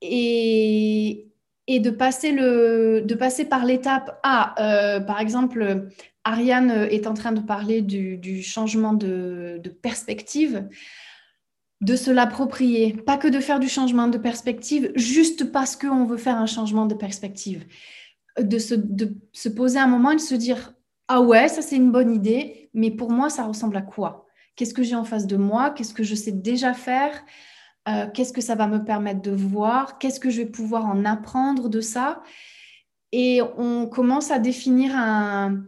et, et de passer, le, de passer par l'étape A. Euh, par exemple, Ariane est en train de parler du, changement de, perspective, de se l'approprier, pas que de faire du changement de perspective juste parce qu'on veut faire un changement de perspective. De se, de se poser un moment et de se dire, ah ouais, ça c'est une bonne idée, mais pour moi, ça ressemble à quoi? Qu'est-ce que j'ai en face de moi? Qu'est-ce que je sais déjà faire? Euh, qu'est-ce que ça va me permettre de voir, qu'est-ce que je vais pouvoir en apprendre de ça? Et on commence à définir un,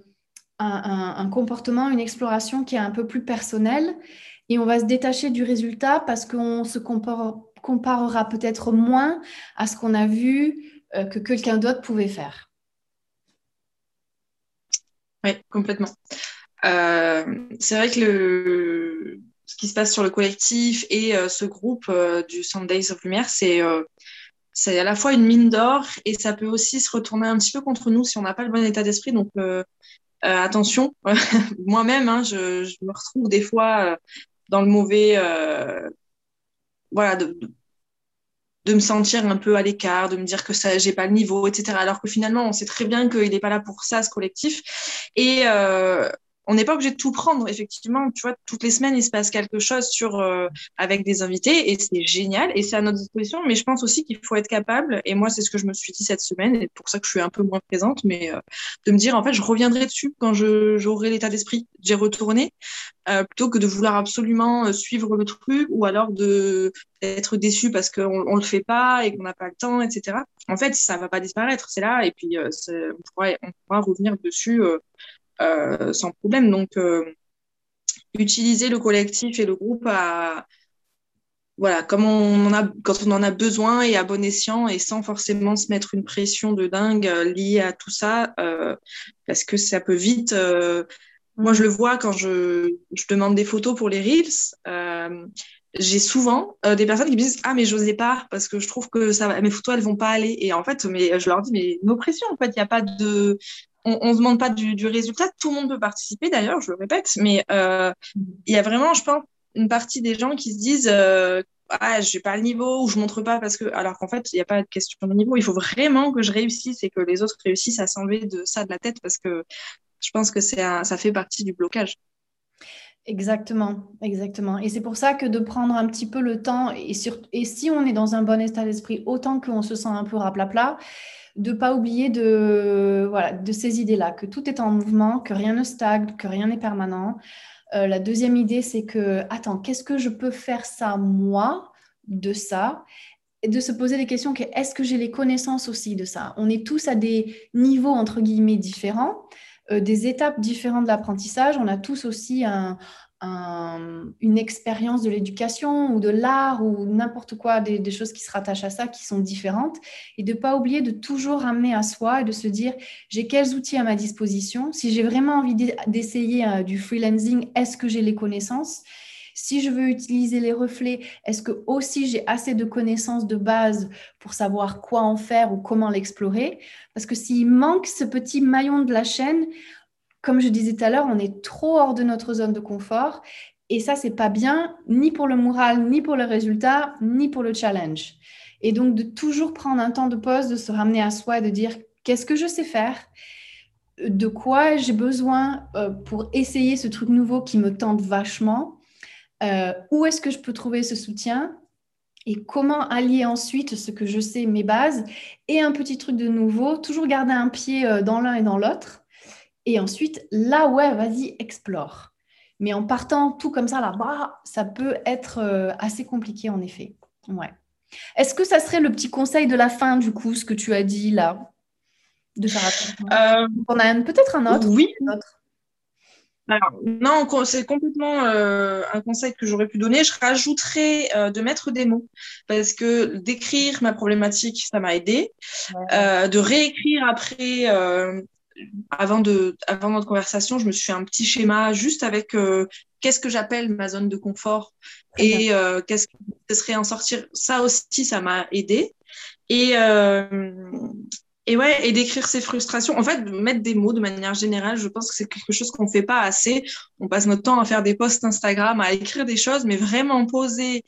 comportement, une exploration qui est un peu plus personnelle. Et on va se détacher du résultat parce qu'on se comparera peut-être moins à ce qu'on a vu euh, que quelqu'un d'autre pouvait faire. Oui, complètement. Euh, c'est vrai que le, ce qui se passe sur le collectif et euh, ce groupe euh, du Sundays of Lumière, c'est euh, c'est à la fois une mine d'or et ça peut aussi se retourner un petit peu contre nous si on n'a pas le bon état d'esprit. Donc, attention, moi-même, hein, je, me retrouve des fois dans le mauvais. voilà, de, de me sentir un peu à l'écart, de me dire que ça, j'ai pas le niveau, etc. Alors que finalement, on sait très bien qu'il n'est pas là pour ça, ce collectif. Et on n'est pas obligé de tout prendre. Effectivement, tu vois, toutes les semaines, il se passe quelque chose sur euh, avec des invités et c'est génial et c'est à notre disposition. Mais je pense aussi qu'il faut être capable. Et moi, c'est ce que je me suis dit cette semaine et pour ça que je suis un peu moins présente, mais euh, de me dire en fait, je reviendrai dessus quand j'aurai l'état d'esprit j'ai retourné, euh, plutôt que de vouloir absolument suivre le truc ou alors de être déçu parce qu'on on le fait pas et qu'on n'a pas le temps, etc. En fait, ça va pas disparaître, c'est là et puis on pourra, revenir dessus sans problème. Donc, euh, utiliser le collectif et le groupe à, voilà, comme on en a, quand on en a besoin et à bon escient et sans forcément se mettre une pression de dingue euh, liée à tout ça, parce que ça peut vite. moi, je le vois quand je, je, demande des photos pour les reels. j'ai souvent des personnes qui me disent ah mais j'osais pas parce que je trouve que ça mes photos elles vont pas aller et en fait mais je leur dis mais nos pressions en fait il n'y a pas de on ne demande pas du, résultat. Tout le monde peut participer, d'ailleurs, je le répète, mais euh, il y a vraiment, je pense, une partie des gens qui se disent euh, ah, je n'ai pas le niveau ou je montre pas parce que. Alors qu'en fait, il n'y a pas de question de niveau. Il faut vraiment que je réussisse et que les autres réussissent à s'enlever de ça de la tête parce que je pense que ça fait partie du blocage. Exactement, exactement. Et c'est pour ça que de prendre un petit peu le temps, et, si on est dans un bon état d'esprit, autant qu'on se sent un peu raplapla, de pas oublier de, voilà, de ces idées-là, que tout est en mouvement, que rien ne stagne, que rien n'est permanent. Euh, la deuxième idée, c'est que, attends, qu'est-ce que je peux faire ça, moi, de ça? Et de se poser des questions, est-ce que j'ai les connaissances aussi de ça? On est tous à des niveaux, entre guillemets, différents, des étapes différentes de l'apprentissage. On a tous aussi un, une expérience de l'éducation ou de l'art ou n'importe quoi, des, choses qui se rattachent à ça, qui sont différentes, et de ne pas oublier de toujours ramener à soi et de se dire, j'ai quels outils à ma disposition. Si j'ai vraiment envie d'essayer euh, du freelancing, est-ce que j'ai les connaissances? Si je veux utiliser les reflets, est-ce que aussi j'ai assez de connaissances de base pour savoir quoi en faire ou comment l'explorer? Parce que s'il manque ce petit maillon de la chaîne, comme je disais tout à l'heure, on est trop hors de notre zone de confort. Et ça, c'est pas bien, ni pour le moral, ni pour le résultat, ni pour le challenge. Et donc, de toujours prendre un temps de pause, de se ramener à soi et de dire qu'est-ce que je sais faire? De quoi j'ai besoin euh, pour essayer ce truc nouveau qui me tente vachement? Euh, Où est-ce que je peux trouver ce soutien et comment allier ensuite ce que je sais, mes bases, et un petit truc de nouveau, toujours garder un pied euh, dans l'un et dans l'autre, et ensuite, là, ouais, vas-y, explore. Mais en partant tout comme ça, là, bas ça peut être euh, assez compliqué, en effet. Ouais. Est-ce que ça serait le petit conseil de la fin, du coup, ce que tu as dit là de faire euh, On a peut-être un autre? Oui. Non, c'est complètement euh, un conseil que j'aurais pu donner. Je rajouterais de mettre des mots parce que d'écrire ma problématique, ça m'a aidé. de réécrire après avant, de, avant notre conversation, je me suis fait un petit schéma juste avec euh, qu'est-ce que j'appelle ma zone de confort et euh, qu'est-ce que ce serait en sortir. Ça aussi, ça m'a aidé. Et, euh, et ouais, et d'écrire ses frustrations. En fait, mettre des mots de manière générale, je pense que c'est quelque chose qu'on ne fait pas assez. On passe notre temps à faire des posts Instagram, à écrire des choses, mais vraiment poser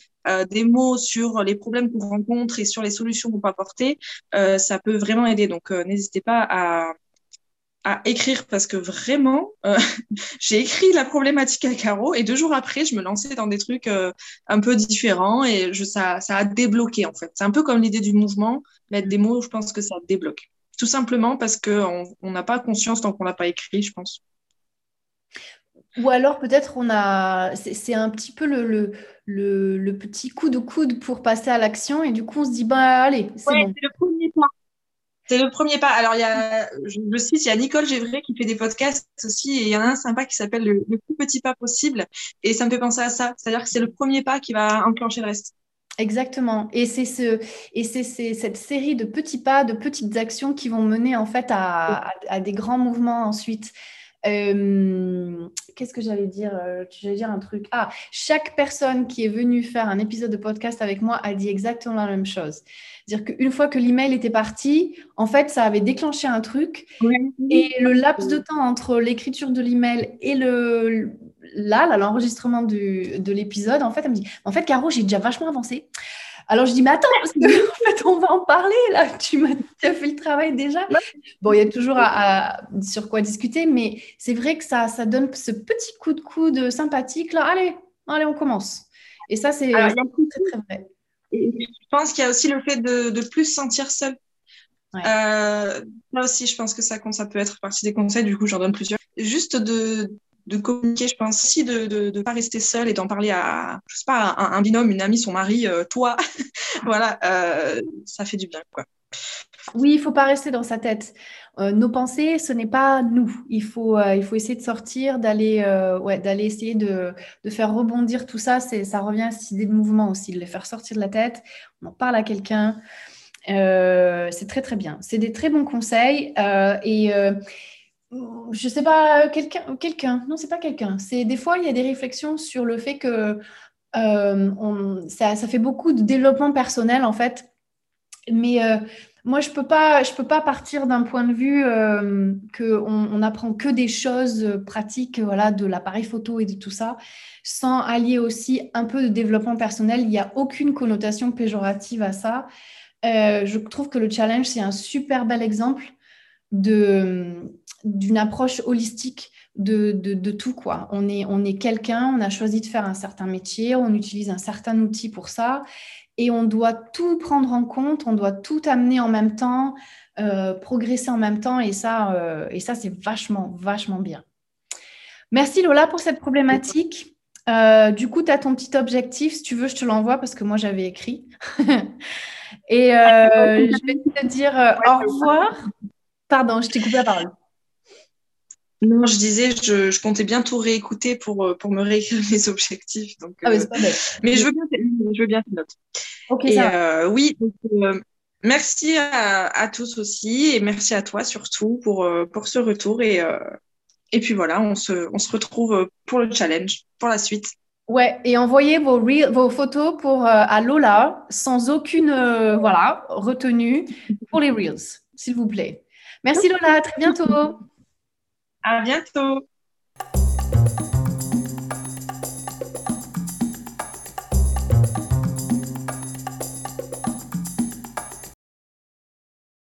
des mots sur les problèmes qu'on rencontre et sur les solutions qu'on peut apporter, ça peut vraiment aider. Donc, n'hésitez pas à, à écrire parce que vraiment, euh, j'ai écrit la problématique à Caro et deux jours après, je me lançais dans des trucs euh, un peu différents et je, ça, ça a débloqué en fait. C'est un peu comme l'idée du mouvement, mettre des mots, je pense que ça débloque. Tout simplement parce qu'on n'a pas conscience tant qu'on n'a pas écrit, je pense. Ou alors peut-être on a, c'est un petit peu le, le, le, petit coup de coude pour passer à l'action et du coup on se dit bah allez, c'est bon. le premier pas. C'est le premier pas. Alors, il y a, je le cite, il y a Nicole Gévray qui fait des podcasts aussi, et il y en a un sympa qui s'appelle le, plus petit pas possible. Et ça me fait penser à ça. C'est-à-dire que c'est le premier pas qui va enclencher le reste. Exactement. Et c'est ce, et c'est cette série de petits pas, de petites actions qui vont mener en fait à, à, des grands mouvements ensuite. Euh, qu'est-ce que j'allais dire euh, J'allais dire un truc. Ah, chaque personne qui est venue faire un épisode de podcast avec moi a dit exactement la même chose. C'est-à-dire qu'une fois que l'email était parti, en fait, ça avait déclenché un truc. Et le laps de temps entre l'écriture de l'email et le là, l'enregistrement de l'épisode, en fait, elle me dit En fait, Caro, j'ai déjà vachement avancé. Alors je dis, mais attends, parce que, en fait, on va en parler là. Tu, m'as, as fait le travail déjà. Bon, il y a toujours à, sur quoi discuter, mais c'est vrai que ça, ça donne ce petit coup de coude sympathique là. Allez, allez, on commence. Et ça, c'est très, très vrai. je pense qu'il y a aussi le fait de, de plus se sentir seul. Euh, là aussi, je pense que ça, ça peut être partie des conseils. Du coup, j'en donne plusieurs. Juste de, de communiquer, je pense aussi de ne de, pas rester seul et d'en parler à, je sais pas, un, un, binôme, une amie, son mari, euh, toi. voilà, euh, ça fait du bien, quoi. Oui, il faut pas rester dans sa tête. Euh, nos pensées, ce n'est pas nous. Il faut, il faut essayer de sortir, d'aller ouais, essayer de, de, faire rebondir tout ça. Ça revient à cette idée de mouvement aussi, de les faire sortir de la tête. On en parle à quelqu'un. c'est très, très bien. C'est des très bons conseils. et je sais pas, quelqu'un, quelqu'un, non, c'est pas quelqu'un. C'est des fois, il y a des réflexions sur le fait que on, ça, fait beaucoup de développement personnel en fait. Mais moi, je peux peux pas partir d'un point de vue euh, que on, apprend que des choses pratiques, voilà, de l'appareil photo et de tout ça, sans allier aussi un peu de développement personnel. Il n'y a aucune connotation péjorative à ça. Euh, je trouve que le challenge c'est un super bel exemple d'une approche holistique de, de, de, tout quoi. On est on est quelqu'un, on a choisi de faire un certain métier, on utilise un certain outil pour ça et on doit tout prendre en compte, on doit tout amener en même temps, euh, progresser en même temps et ça, euh, et ça c'est vachement, vachement bien. Merci Lola pour cette problématique. Euh, du coup, tu as ton petit objectif. Si tu veux, je te l'envoie parce que moi, j'avais écrit. et je vais te dire au revoir. Pardon, je t'ai coupé la parole. Non, je disais, je, comptais bien tout réécouter pour, euh, pour me réécrire mes objectifs. Donc, ah, mais, euh, mais je veux bien, je veux bien tes notes. Ok, ça euh, oui, merci à, à, tous aussi et merci à toi surtout pour, pour ce retour. Et, et puis voilà, on se, on se retrouve pour le challenge, pour la suite. Ouais, et envoyez vos, vos photos pour, à Lola sans aucune voilà, retenue pour les Reels, s'il vous plaît. Merci Lola, à très bientôt. À bientôt.